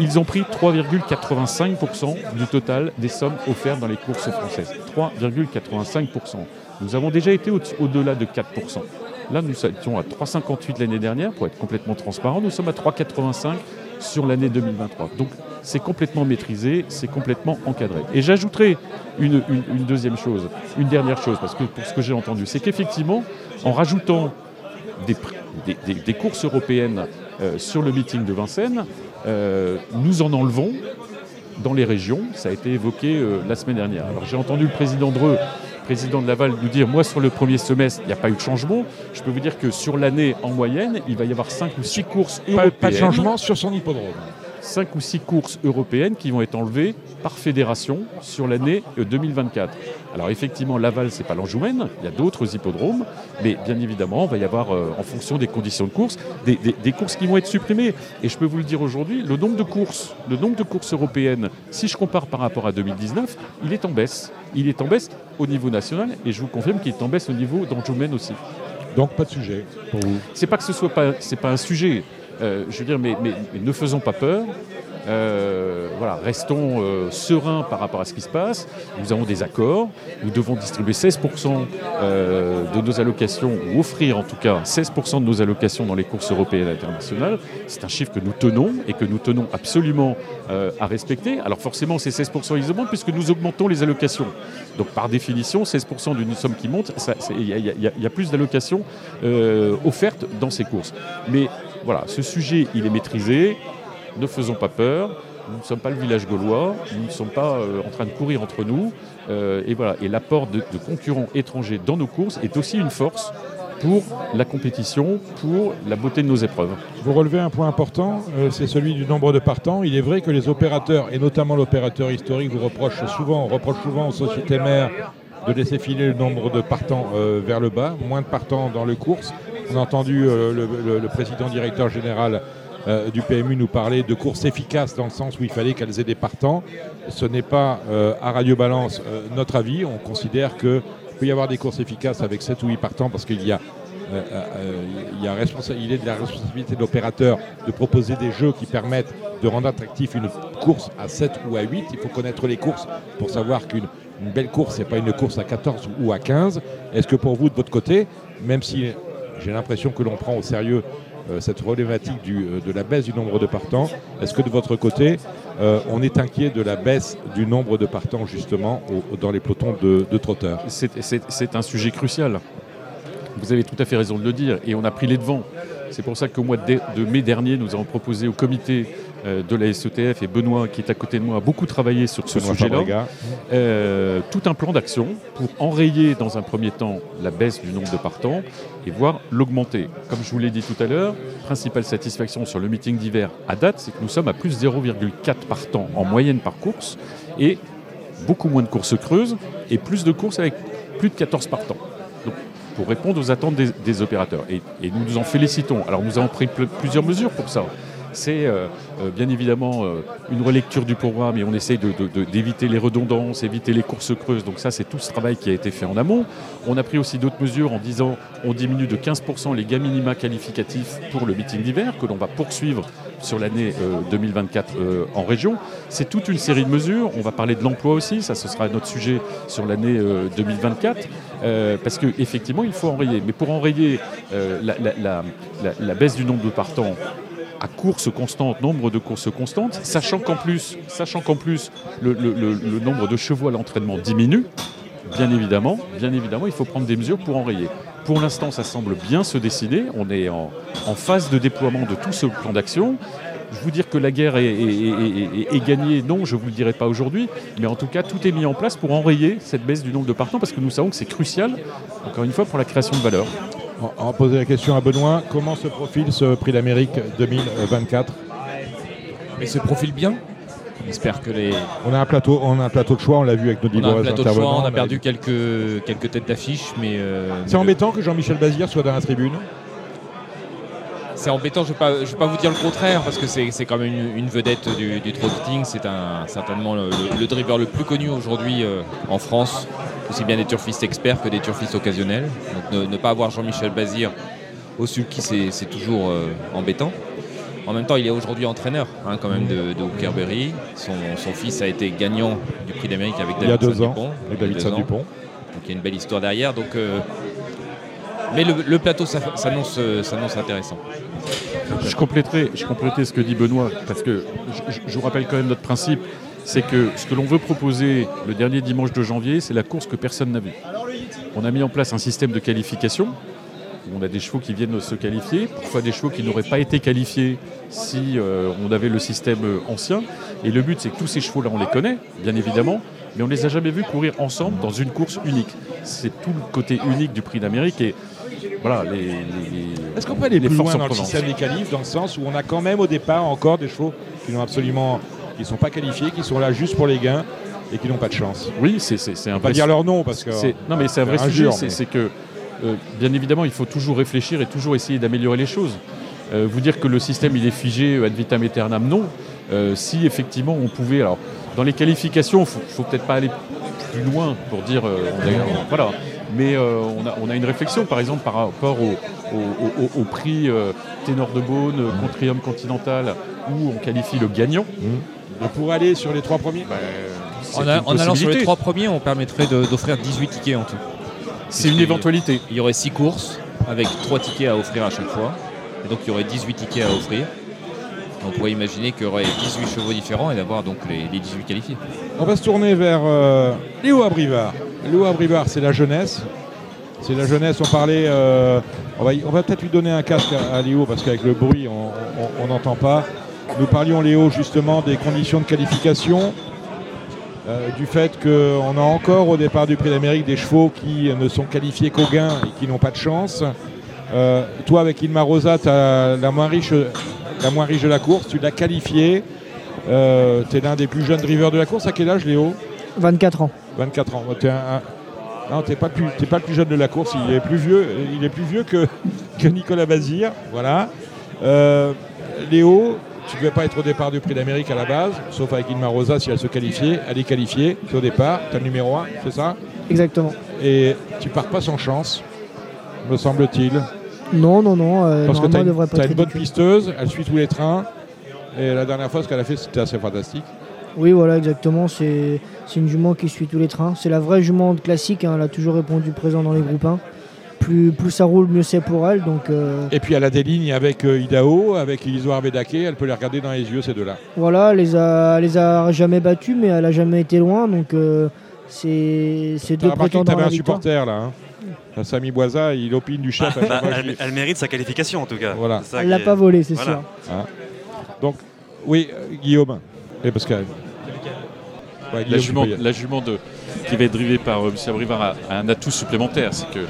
Ils ont pris 3,85% du total des sommes offertes dans les courses françaises. 3,85%. Nous avons déjà été au-delà de 4%. Là, nous étions à 3,58 l'année dernière, pour être complètement transparent. Nous sommes à 3,85% sur l'année 2023. Donc, c'est complètement maîtrisé, c'est complètement encadré. Et j'ajouterai une, deuxième chose, une dernière chose, parce que pour ce que j'ai entendu, c'est qu'effectivement, en rajoutant des, courses européennes euh, sur le meeting de Vincennes, nous en enlevons dans les régions. Ça a été évoqué euh, la semaine dernière. Alors j'ai entendu le président Dreux, président de Laval, nous dire moi sur le premier semestre, il n'y a pas eu de changement. Je peux vous dire que sur l'année en moyenne, il va y avoir 5 ou 6 courses européennes.
Pas de changement sur son hippodrome.
5 ou 6 courses européennes qui vont être enlevées par fédération sur l'année 2024. Euh, Alors effectivement, Laval, c'est pas l'Anjoumen, il y a d'autres hippodromes, mais bien évidemment, il va y avoir, euh, en fonction des conditions de course, des, courses qui vont être supprimées. Et je peux vous le dire aujourd'hui, le nombre de courses, le nombre de courses européennes, si je compare par rapport à 2019, il est en baisse. Il est en baisse au niveau national, et je vous confirme qu'il est en baisse au niveau d'Anjoumen aussi.
Donc pas de sujet pour vous?
C'est pas que ce soit pas, c'est pas un sujet. Euh, je veux dire, mais, ne faisons pas peur. Euh, voilà, restons euh, sereins par rapport à ce qui se passe. Nous avons des accords. Nous devons distribuer 16% de nos allocations, ou offrir en tout cas 16% de nos allocations dans les courses européennes et internationales. C'est un chiffre que nous tenons et que nous tenons absolument à respecter. Alors forcément, ces 16% ils augmentent puisque nous augmentons les allocations. Donc par définition, 16% d'une somme qui monte, il y, a plus d'allocations offertes dans ces courses. Mais voilà, ce sujet, il est maîtrisé. Ne faisons pas peur. Nous ne sommes pas le village gaulois. Nous ne sommes pas euh, en train de courir entre nous. Euh, et voilà. L'apport de, concurrents étrangers dans nos courses est aussi une force pour la compétition, pour la beauté de nos épreuves.
Vous relevez un point important, euh, c'est celui du nombre de partants. Il est vrai que les opérateurs, et notamment l'opérateur historique, vous reprochent souvent, reproche souvent aux sociétés mères de laisser filer le nombre de partants vers le bas, moins de partants dans le course. On a entendu euh, le, président directeur général du PMU nous parler de courses efficaces dans le sens où il fallait qu'elles aient des partants. Ce n'est pas à Radio Balance notre avis. On considère que peut y avoir des courses efficaces avec 7 ou 8 partants parce qu'il y a euh, euh, il, y a est de la responsabilité de l'opérateur de proposer des jeux qui permettent de rendre attractif une course à 7 ou à 8. Il faut connaître les courses pour savoir qu'une belle course, ce n'est pas une course à 14 ou à 15. Est-ce que pour vous, de votre côté, même si j'ai l'impression que l'on prend au sérieux euh, cette problématique de la baisse du nombre de partants, est-ce que de votre côté, on est inquiet de la baisse du nombre de partants justement dans les pelotons de, de trotteurs?
C'est un sujet crucial. Vous avez tout à fait raison de le dire, et on a pris les devants. C'est pour ça qu'au mois de, mai dernier, nous avons proposé au comité euh, de la SETF, et Benoît, qui est à côté de moi, a beaucoup travaillé sur ce sujet-là, euh, tout un plan d'action pour enrayer dans un premier temps la baisse du nombre de partants et voir l'augmenter. Comme je vous l'ai dit tout à l'heure, principale satisfaction sur le meeting d'hiver à date, c'est que nous sommes à plus 0,4 partants en moyenne par course, et beaucoup moins de courses creuses, et plus de courses avec plus de 14 partants pour répondre aux attentes des, opérateurs. Et, nous nous en félicitons. Alors nous avons pris plusieurs mesures pour ça c'est euh, euh, bien évidemment euh, une relecture du programme et on essaye d'éviter les redondances, éviter les courses creuses. Donc ça, c'est tout ce travail qui a été fait en amont. On a pris aussi d'autres mesures en disant on diminue de 15% les gains minima qualificatifs pour le meeting d'hiver que l'on va poursuivre sur l'année 2024 en région. C'est toute une série de mesures. On va parler de l'emploi aussi, ça ce sera notre sujet sur l'année 2024, parce qu'effectivement il faut enrayer. Mais pour enrayer la, baisse du nombre de partants, à course constante, nombre de courses constantes, sachant qu'en plus, sachant qu'en plus le, nombre de chevaux à l'entraînement diminue, bien évidemment, bien évidemment, il faut prendre des mesures pour enrayer. Pour l'instant, ça semble bien se décider. On est en, phase de déploiement de tout ce plan d'action. Je vous dire que la guerre est, est, gagnée, non, je ne vous le dirai pas aujourd'hui, mais en tout cas, tout est mis en place pour enrayer cette baisse du nombre de partants parce que nous savons que c'est crucial, encore une fois, pour la création de valeur.
On va poser la question à Benoît. Comment se profile ce prix d'Amérique 2024
Il se profile bien. J'espère que les.
On a un plateau, on a un plateau de choix, on l'a vu avec nos
différents intervenants. On a perdu quelques, quelques têtes d'affiche, mais. Euh,
c'est embêtant que Jean-Michel Bazir soit dans la tribune.
C'est embêtant, je ne vais, pas vous dire le contraire, parce que c'est quand même une, vedette du, du trotting. C'est certainement le, driver le plus connu aujourd'hui euh, en France aussi bien des turfistes experts que des turfistes occasionnels. Donc ne, pas avoir Jean-Michel Bazir au sulky, c'est toujours euh, embêtant. En même temps, il est aujourd'hui entraîneur hein, quand même de, de Hookerberry. Son, fils a été gagnant du prix d'Amérique avec David Dupont.
Dupont.
Donc il y a une belle histoire derrière. Donc, euh, mais le, plateau s'annonce intéressant.
Je compléterai, ce que dit Benoît, parce que je vous rappelle quand même notre principe c'est que ce que l'on veut proposer le dernier dimanche de janvier, c'est la course que personne n'a vue. On a mis en place un système de qualification. On a des chevaux qui viennent se qualifier, parfois des chevaux qui n'auraient pas été qualifiés si euh, on avait le système euh, ancien. Et le but, c'est que tous ces chevaux-là, on les connaît, bien évidemment, mais on ne les a jamais vus courir ensemble dans une course unique. C'est tout le côté unique du Prix d'Amérique. Voilà, les,
Est-ce qu'on peut aller plus loin dans le système des qualifs, dans le sens où on a quand même au départ encore des chevaux qui n'ont absolument qui ne sont pas qualifiés, qui sont là juste pour les gains et qui n'ont pas de chance.
Oui, c'est un
pas dire leur nom parce que.
Non, mais c'est un vrai sujet. C'est que, euh, bien évidemment, il faut toujours réfléchir et toujours essayer d'améliorer les choses. Euh, vous dire que le système il est figé ad vitam aeternam, non. Euh, si effectivement on pouvait. Alors, dans les qualifications, il faut, faut peut-être pas aller plus loin pour dire. voilà. Mais on, a, on, a, une réflexion, par exemple, par rapport au, prix Ténor de Beaune, Contrium Continental, où on qualifie le gagnant. Mmh
pour aller sur les trois premiers
bah, En, allant sur les trois premiers, on permettrait d'offrir 18 tickets en tout.
C'est une éventualité.
Il y aurait 6 courses avec 3 tickets à offrir à chaque fois. Et donc il y aurait 18 tickets à offrir. On pourrait imaginer qu'il y aurait 18 chevaux différents et d'avoir donc les, 18 qualifiés.
On va se tourner vers euh, Léo Abrivard. Léo Abrivard, c'est la jeunesse. C'est la jeunesse, on parlait. Euh, on va, peut-être lui donner un casque à, Léo parce qu'avec le bruit, on n'entend pas. Nous parlions, Léo, justement des conditions de qualification. euh, du fait qu'on a encore au départ du Prix d'Amérique des chevaux qui ne sont qualifiés qu'au gain et qui n'ont pas de chance. Euh, toi, avec Ilma Rosa, tu la moins, riche, la moins riche de la course, tu l'as qualifié. tu es l'un des plus jeunes drivers de la course. À quel âge, Léo?
24 ans.
24 ans. Tu Non, pas, pas, le plus jeune de la course. Il est plus vieux, il est plus vieux que, que Nicolas Bazir. Voilà. Léo, tu ne devais pas être au départ du Prix d'Amérique à la base, sauf avec Ilma Rosa si elle se qualifiait. Elle est qualifiée, tu au départ, tu as le numéro 1, c'est ça?
Exactement.
Et tu pars pas sans chance, me semble-t-il.
Non, non, non. Euh,
Parce que tu as, une bonne pisteuse, elle suit tous les trains. Et la dernière fois, ce qu'elle a fait, c'était assez fantastique.
Oui, voilà, exactement. C'est une jument qui suit tous les trains. C'est la vraie jument classique. Hein. Elle a toujours répondu présent dans les groupes 1 plus, ça roule, mieux c'est pour elle. Donc, euh,
Et puis elle a des lignes avec euh, Idao, avec Isoar Vedake, elle peut les regarder dans les yeux ces deux-là.
Voilà, elle les a, les a jamais battues, mais elle a jamais été loin. Donc euh, c'est deux prétendants.
Tu avais un supporter là. Hein. Samy Boisa, il opine du chef.
Bah, elle, mérite sa qualification en tout cas.
Voilà.
Elle l'a pas volé, c'est sûr.
Hein. Donc, oui, Guillaume. Et Pascal.
La, jument, la jument de, qui va être drivée par M. Abrivard a un atout supplémentaire, c'est que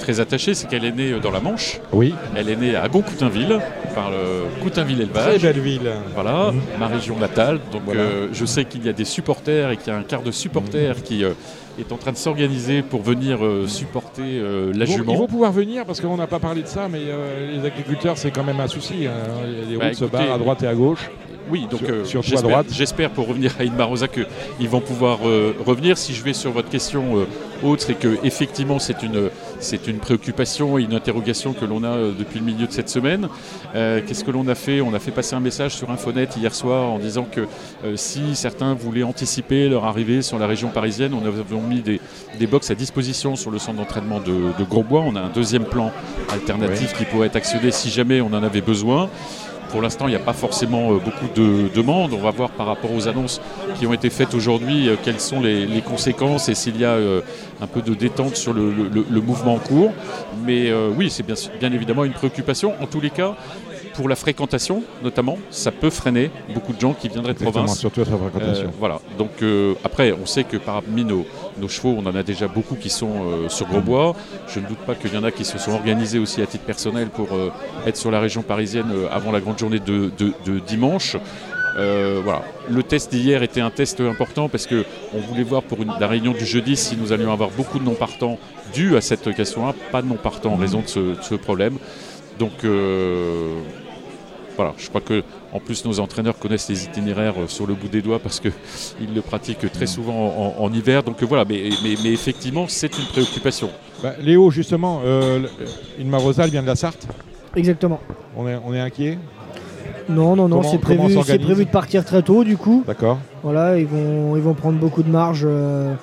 très attachée, c'est qu'elle est née dans la Manche.
Oui.
Elle est née à Gon-Coutainville, par le Coutainville élevage.
Très belle ville.
Voilà, mhm. ma région natale. Donc euh, je sais qu'il y a des supporters et qu'il y a un quart de supporters mhm. qui euh, est en train de s'organiser pour venir euh, supporter la jument.
Ils vont pouvoir venir parce qu'on n'a pas parlé de ça, mais les agriculteurs c'est quand même un souci. Hein. Les bah, routes se barrent à droite et à gauche.
Oui, donc j'espère pour revenir à Inma Rosa qu'ils vont pouvoir revenir. Si je vais sur votre question autre, c'est que effectivement c'est une c'est une préoccupation et une interrogation que l'on a euh, depuis le milieu de cette semaine. Euh, qu'est-ce que l'on a fait? On a fait passer un message sur Infonet hier soir en disant que euh, si certains voulaient anticiper leur arrivée sur la région parisienne, on avait mis des, des box à disposition sur le centre d'entraînement de, de Grosbois. On a un deuxième plan alternatif qui pourrait être actionné si jamais on en avait besoin. Pour l'instant, il n'y a pas forcément euh, beaucoup de demandes. On va voir par rapport aux annonces qui ont été faites aujourd'hui euh, quelles sont les, conséquences et s'il y a euh, un peu de détente sur le, mouvement en cours. Mais oui, c'est bien, bien évidemment une préoccupation. En tous les cas, pour la fréquentation, notamment, ça peut freiner beaucoup de gens qui viendraient de province.
Surtout la fréquentation.
voilà. Donc après, on sait que parmi nos, nos, chevaux, on en a déjà beaucoup qui sont sur Grosbois. Je ne doute pas qu'il y en a qui se sont organisés aussi à titre personnel pour être sur la région parisienne avant la grande journée de, dimanche. Euh, voilà. Le test d'hier était un test important parce qu'on voulait voir pour la réunion du jeudi si nous allions avoir beaucoup de non-partants dus à cette question 1, pas de non-partants en raison de ce, problème. Donc euh, voilà, je crois que en plus nos entraîneurs connaissent les itinéraires euh, sur le bout des doigts parce qu'ils le pratiquent très souvent en, hiver. Donc voilà, mais, mais, effectivement c'est une préoccupation.
Bah, Léo, justement, euh, Ilma Rosal vient de la Sarthe
Exactement.
On est, on est inquiet?
Non, non, non, c'est prévu, prévu de partir très tôt du coup.
D'accord.
Voilà, ils vont, ils vont prendre beaucoup de marge euh,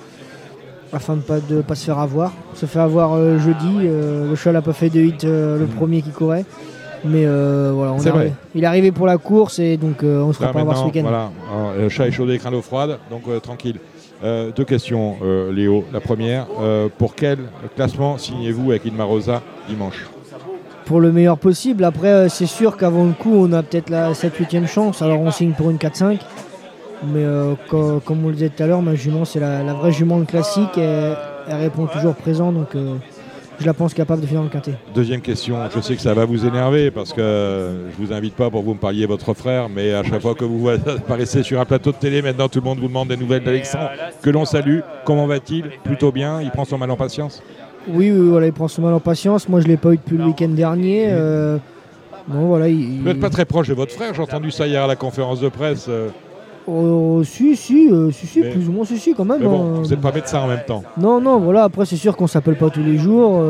afin de ne pas, pas se faire avoir. Se fait avoir euh, jeudi, euh, le cheval n'a pas fait de hit le hmm. premier qui courait. Mais voilà, on il est arrivé pour la course et donc on se fera pas avoir ce week-end.
Voilà, le chat est chaud des l'eau froide, donc tranquille. deux questions, Léo. La première, pour quel classement signez-vous avec Ilma Rosa dimanche?
Pour le meilleur possible. Après, euh, c'est sûr qu'avant le coup, on a peut-être la 7-8e chance. Alors on signe pour une 4-5. Mais euh, comme, on le disait tout à l'heure, ma jument, c'est la, vraie jument classique. Et, elle répond toujours présent. Donc euh, je la pense capable de finir le quintet.
Deuxième question, je sais que ça va vous énerver parce que je vous invite pas pour vous me parliez votre frère, mais à chaque fois que vous apparaissez sur un plateau de télé, maintenant tout le monde vous demande des nouvelles d'Alexandre, que l'on salue. Comment va-t-il? Plutôt bien, il prend son mal en patience?
Oui, voilà, il prend son mal en patience. Moi, je ne l'ai pas eu depuis le week-end dernier. Euh, voilà,
il, Vous n'êtes pas très proche de votre frère, j'ai entendu ça hier à la conférence de presse. Euh.
Oh, si, si, euh, si, si plus ou moins, si, si, quand même.
Bon, hein. Vous n'êtes pas médecin en même temps.
Non, non, voilà, après, c'est sûr qu'on ne s'appelle pas tous les jours.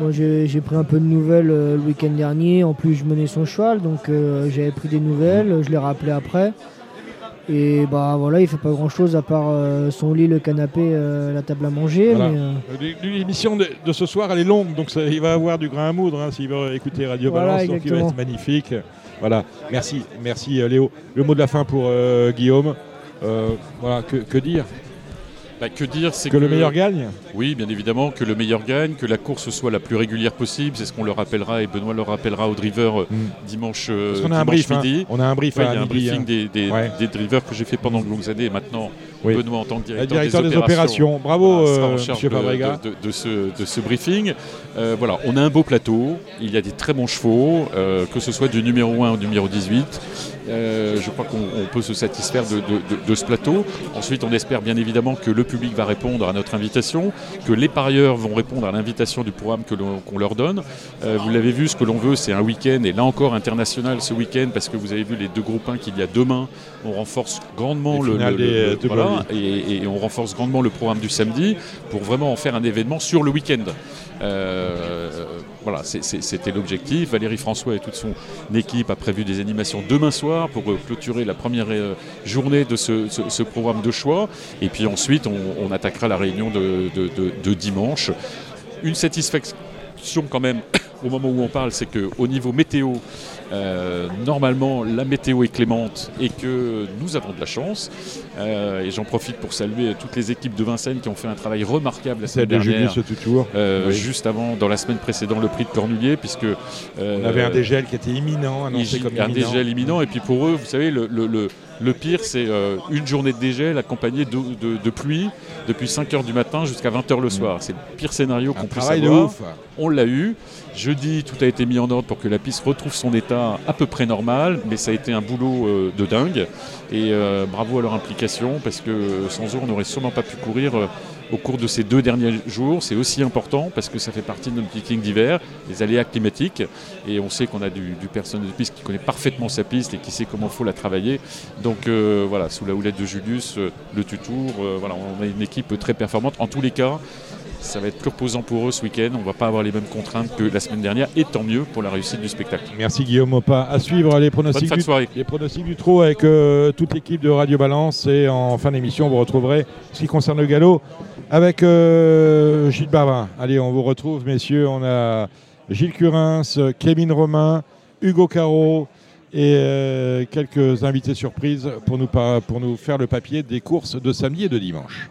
Moi, j'ai pris un peu de nouvelles le week-end dernier. En plus, je menais son cheval, donc j'avais pris des nouvelles. Je l'ai rappelé après. Et bah voilà, il fait pas grand chose à part euh, son lit, le canapé, euh, la table à manger. Euh,
l'émission de, ce soir, elle est longue, donc il va avoir du grain à moudre hein, s'il veut écouter Radio Balance, donc il va être magnifique. Voilà, merci, merci Léo. Le mot de la fin pour Guillaume. voilà, que, dire?
Bah, que dire, c'est
que, le meilleur gagne?
Oui, bien évidemment, que le meilleur gagne, que la course soit la plus régulière possible. C'est ce qu'on le rappellera et Benoît le rappellera au driver euh,
Mm.
dimanche, euh,
qu'on a un hein. On a un brief
Ouais,
à
Il y a un briefing
hein.
des, des-
Ouais.
des drivers que j'ai fait pendant de longues années. Et maintenant,
Oui.
Benoît, en tant que directeur,
directeur des
des,
opérations. Bravo,
en
euh, monsieur
de-
Fabrega.
de, de- de ce, de ce briefing. Euh, voilà, on a un beau plateau. Il y a des très bons chevaux, euh, que ce soit du numéro 1 au numéro 18. Euh, je crois qu'on on peut se satisfaire de, ce plateau. Ensuite, on espère bien évidemment que le public va répondre à notre invitation, que les parieurs vont répondre à l'invitation du programme qu'on leur donne. Vous l'avez vu, ce que l'on veut, c'est un week-end, et là encore international ce week-end, parce que vous avez vu les deux groupes 1 qu'il y a demain. On renforce grandement
Les
le, le-
vie.
et, on renforce grandement le programme du samedi pour vraiment en faire un événement sur le week-end. Euh, voilà, c'était l'objectif. Valérie François et toute son équipe a prévu des animations demain soir pour clôturer la première euh, journée de ce, programme de choix. Et puis ensuite, on, attaquera la réunion de dimanche. Une satisfaction quand même au moment où on parle, c'est qu'au niveau météo, euh, normalement la météo est clémente et que nous avons de la chance. Euh, et j'en profite pour saluer toutes les équipes de Vincennes qui ont fait un travail remarquable la semaine
de
dernière.
Julius Tutour.
Euh,
Oui.
Juste avant, dans la semaine précédente, le prix de Cornulier, puisque
On avait un dégel qui était imminent, annoncé comme
un
imminent.
dégel imminent. Et puis pour eux, vous savez, le, le- le- le pire, c'est euh, une journée de dégel accompagnée de, de- de pluie depuis 5h du matin jusqu'à 20h le soir. C'est le pire scénario qu'on puisse avoir.
ouf.
On l'a eu. Jeudi, tout a été mis en ordre pour que la piste retrouve son état à peu près normal, mais ça a été un boulot euh, de dingue. Et euh, bravo à leur implication, parce que sans eux, on n'aurait sûrement pas pu courir au cours de ces deux derniers jours. C'est aussi important parce que ça fait partie de notre meeting d'hiver, les aléas climatiques. Et on sait qu'on a du, du personnel de piste qui connaît parfaitement sa piste et qui sait comment il faut la travailler. Donc euh, voilà, sous la houlette de Julius, euh, le Tutour, euh, voilà, on a une équipe très performante. En tous les cas, ça va être plus reposant pour eux ce week-end. On ne va pas avoir les mêmes contraintes que la semaine dernière, et tant mieux pour la réussite du spectacle.
Merci Guillaume Mopa. À suivre les pronostics, du, les pronostics du trot avec euh, toute l'équipe de Radio Balance. Et en fin d'émission, vous retrouverez ce qui concerne le galop avec euh, Gilles Barvin. Allez, on vous retrouve, messieurs. On a Gilles Curins, Kevin Romain, Hugo Caro et euh, quelques invités surprises pour nous, pour nous faire le papier des courses de samedi et de dimanche.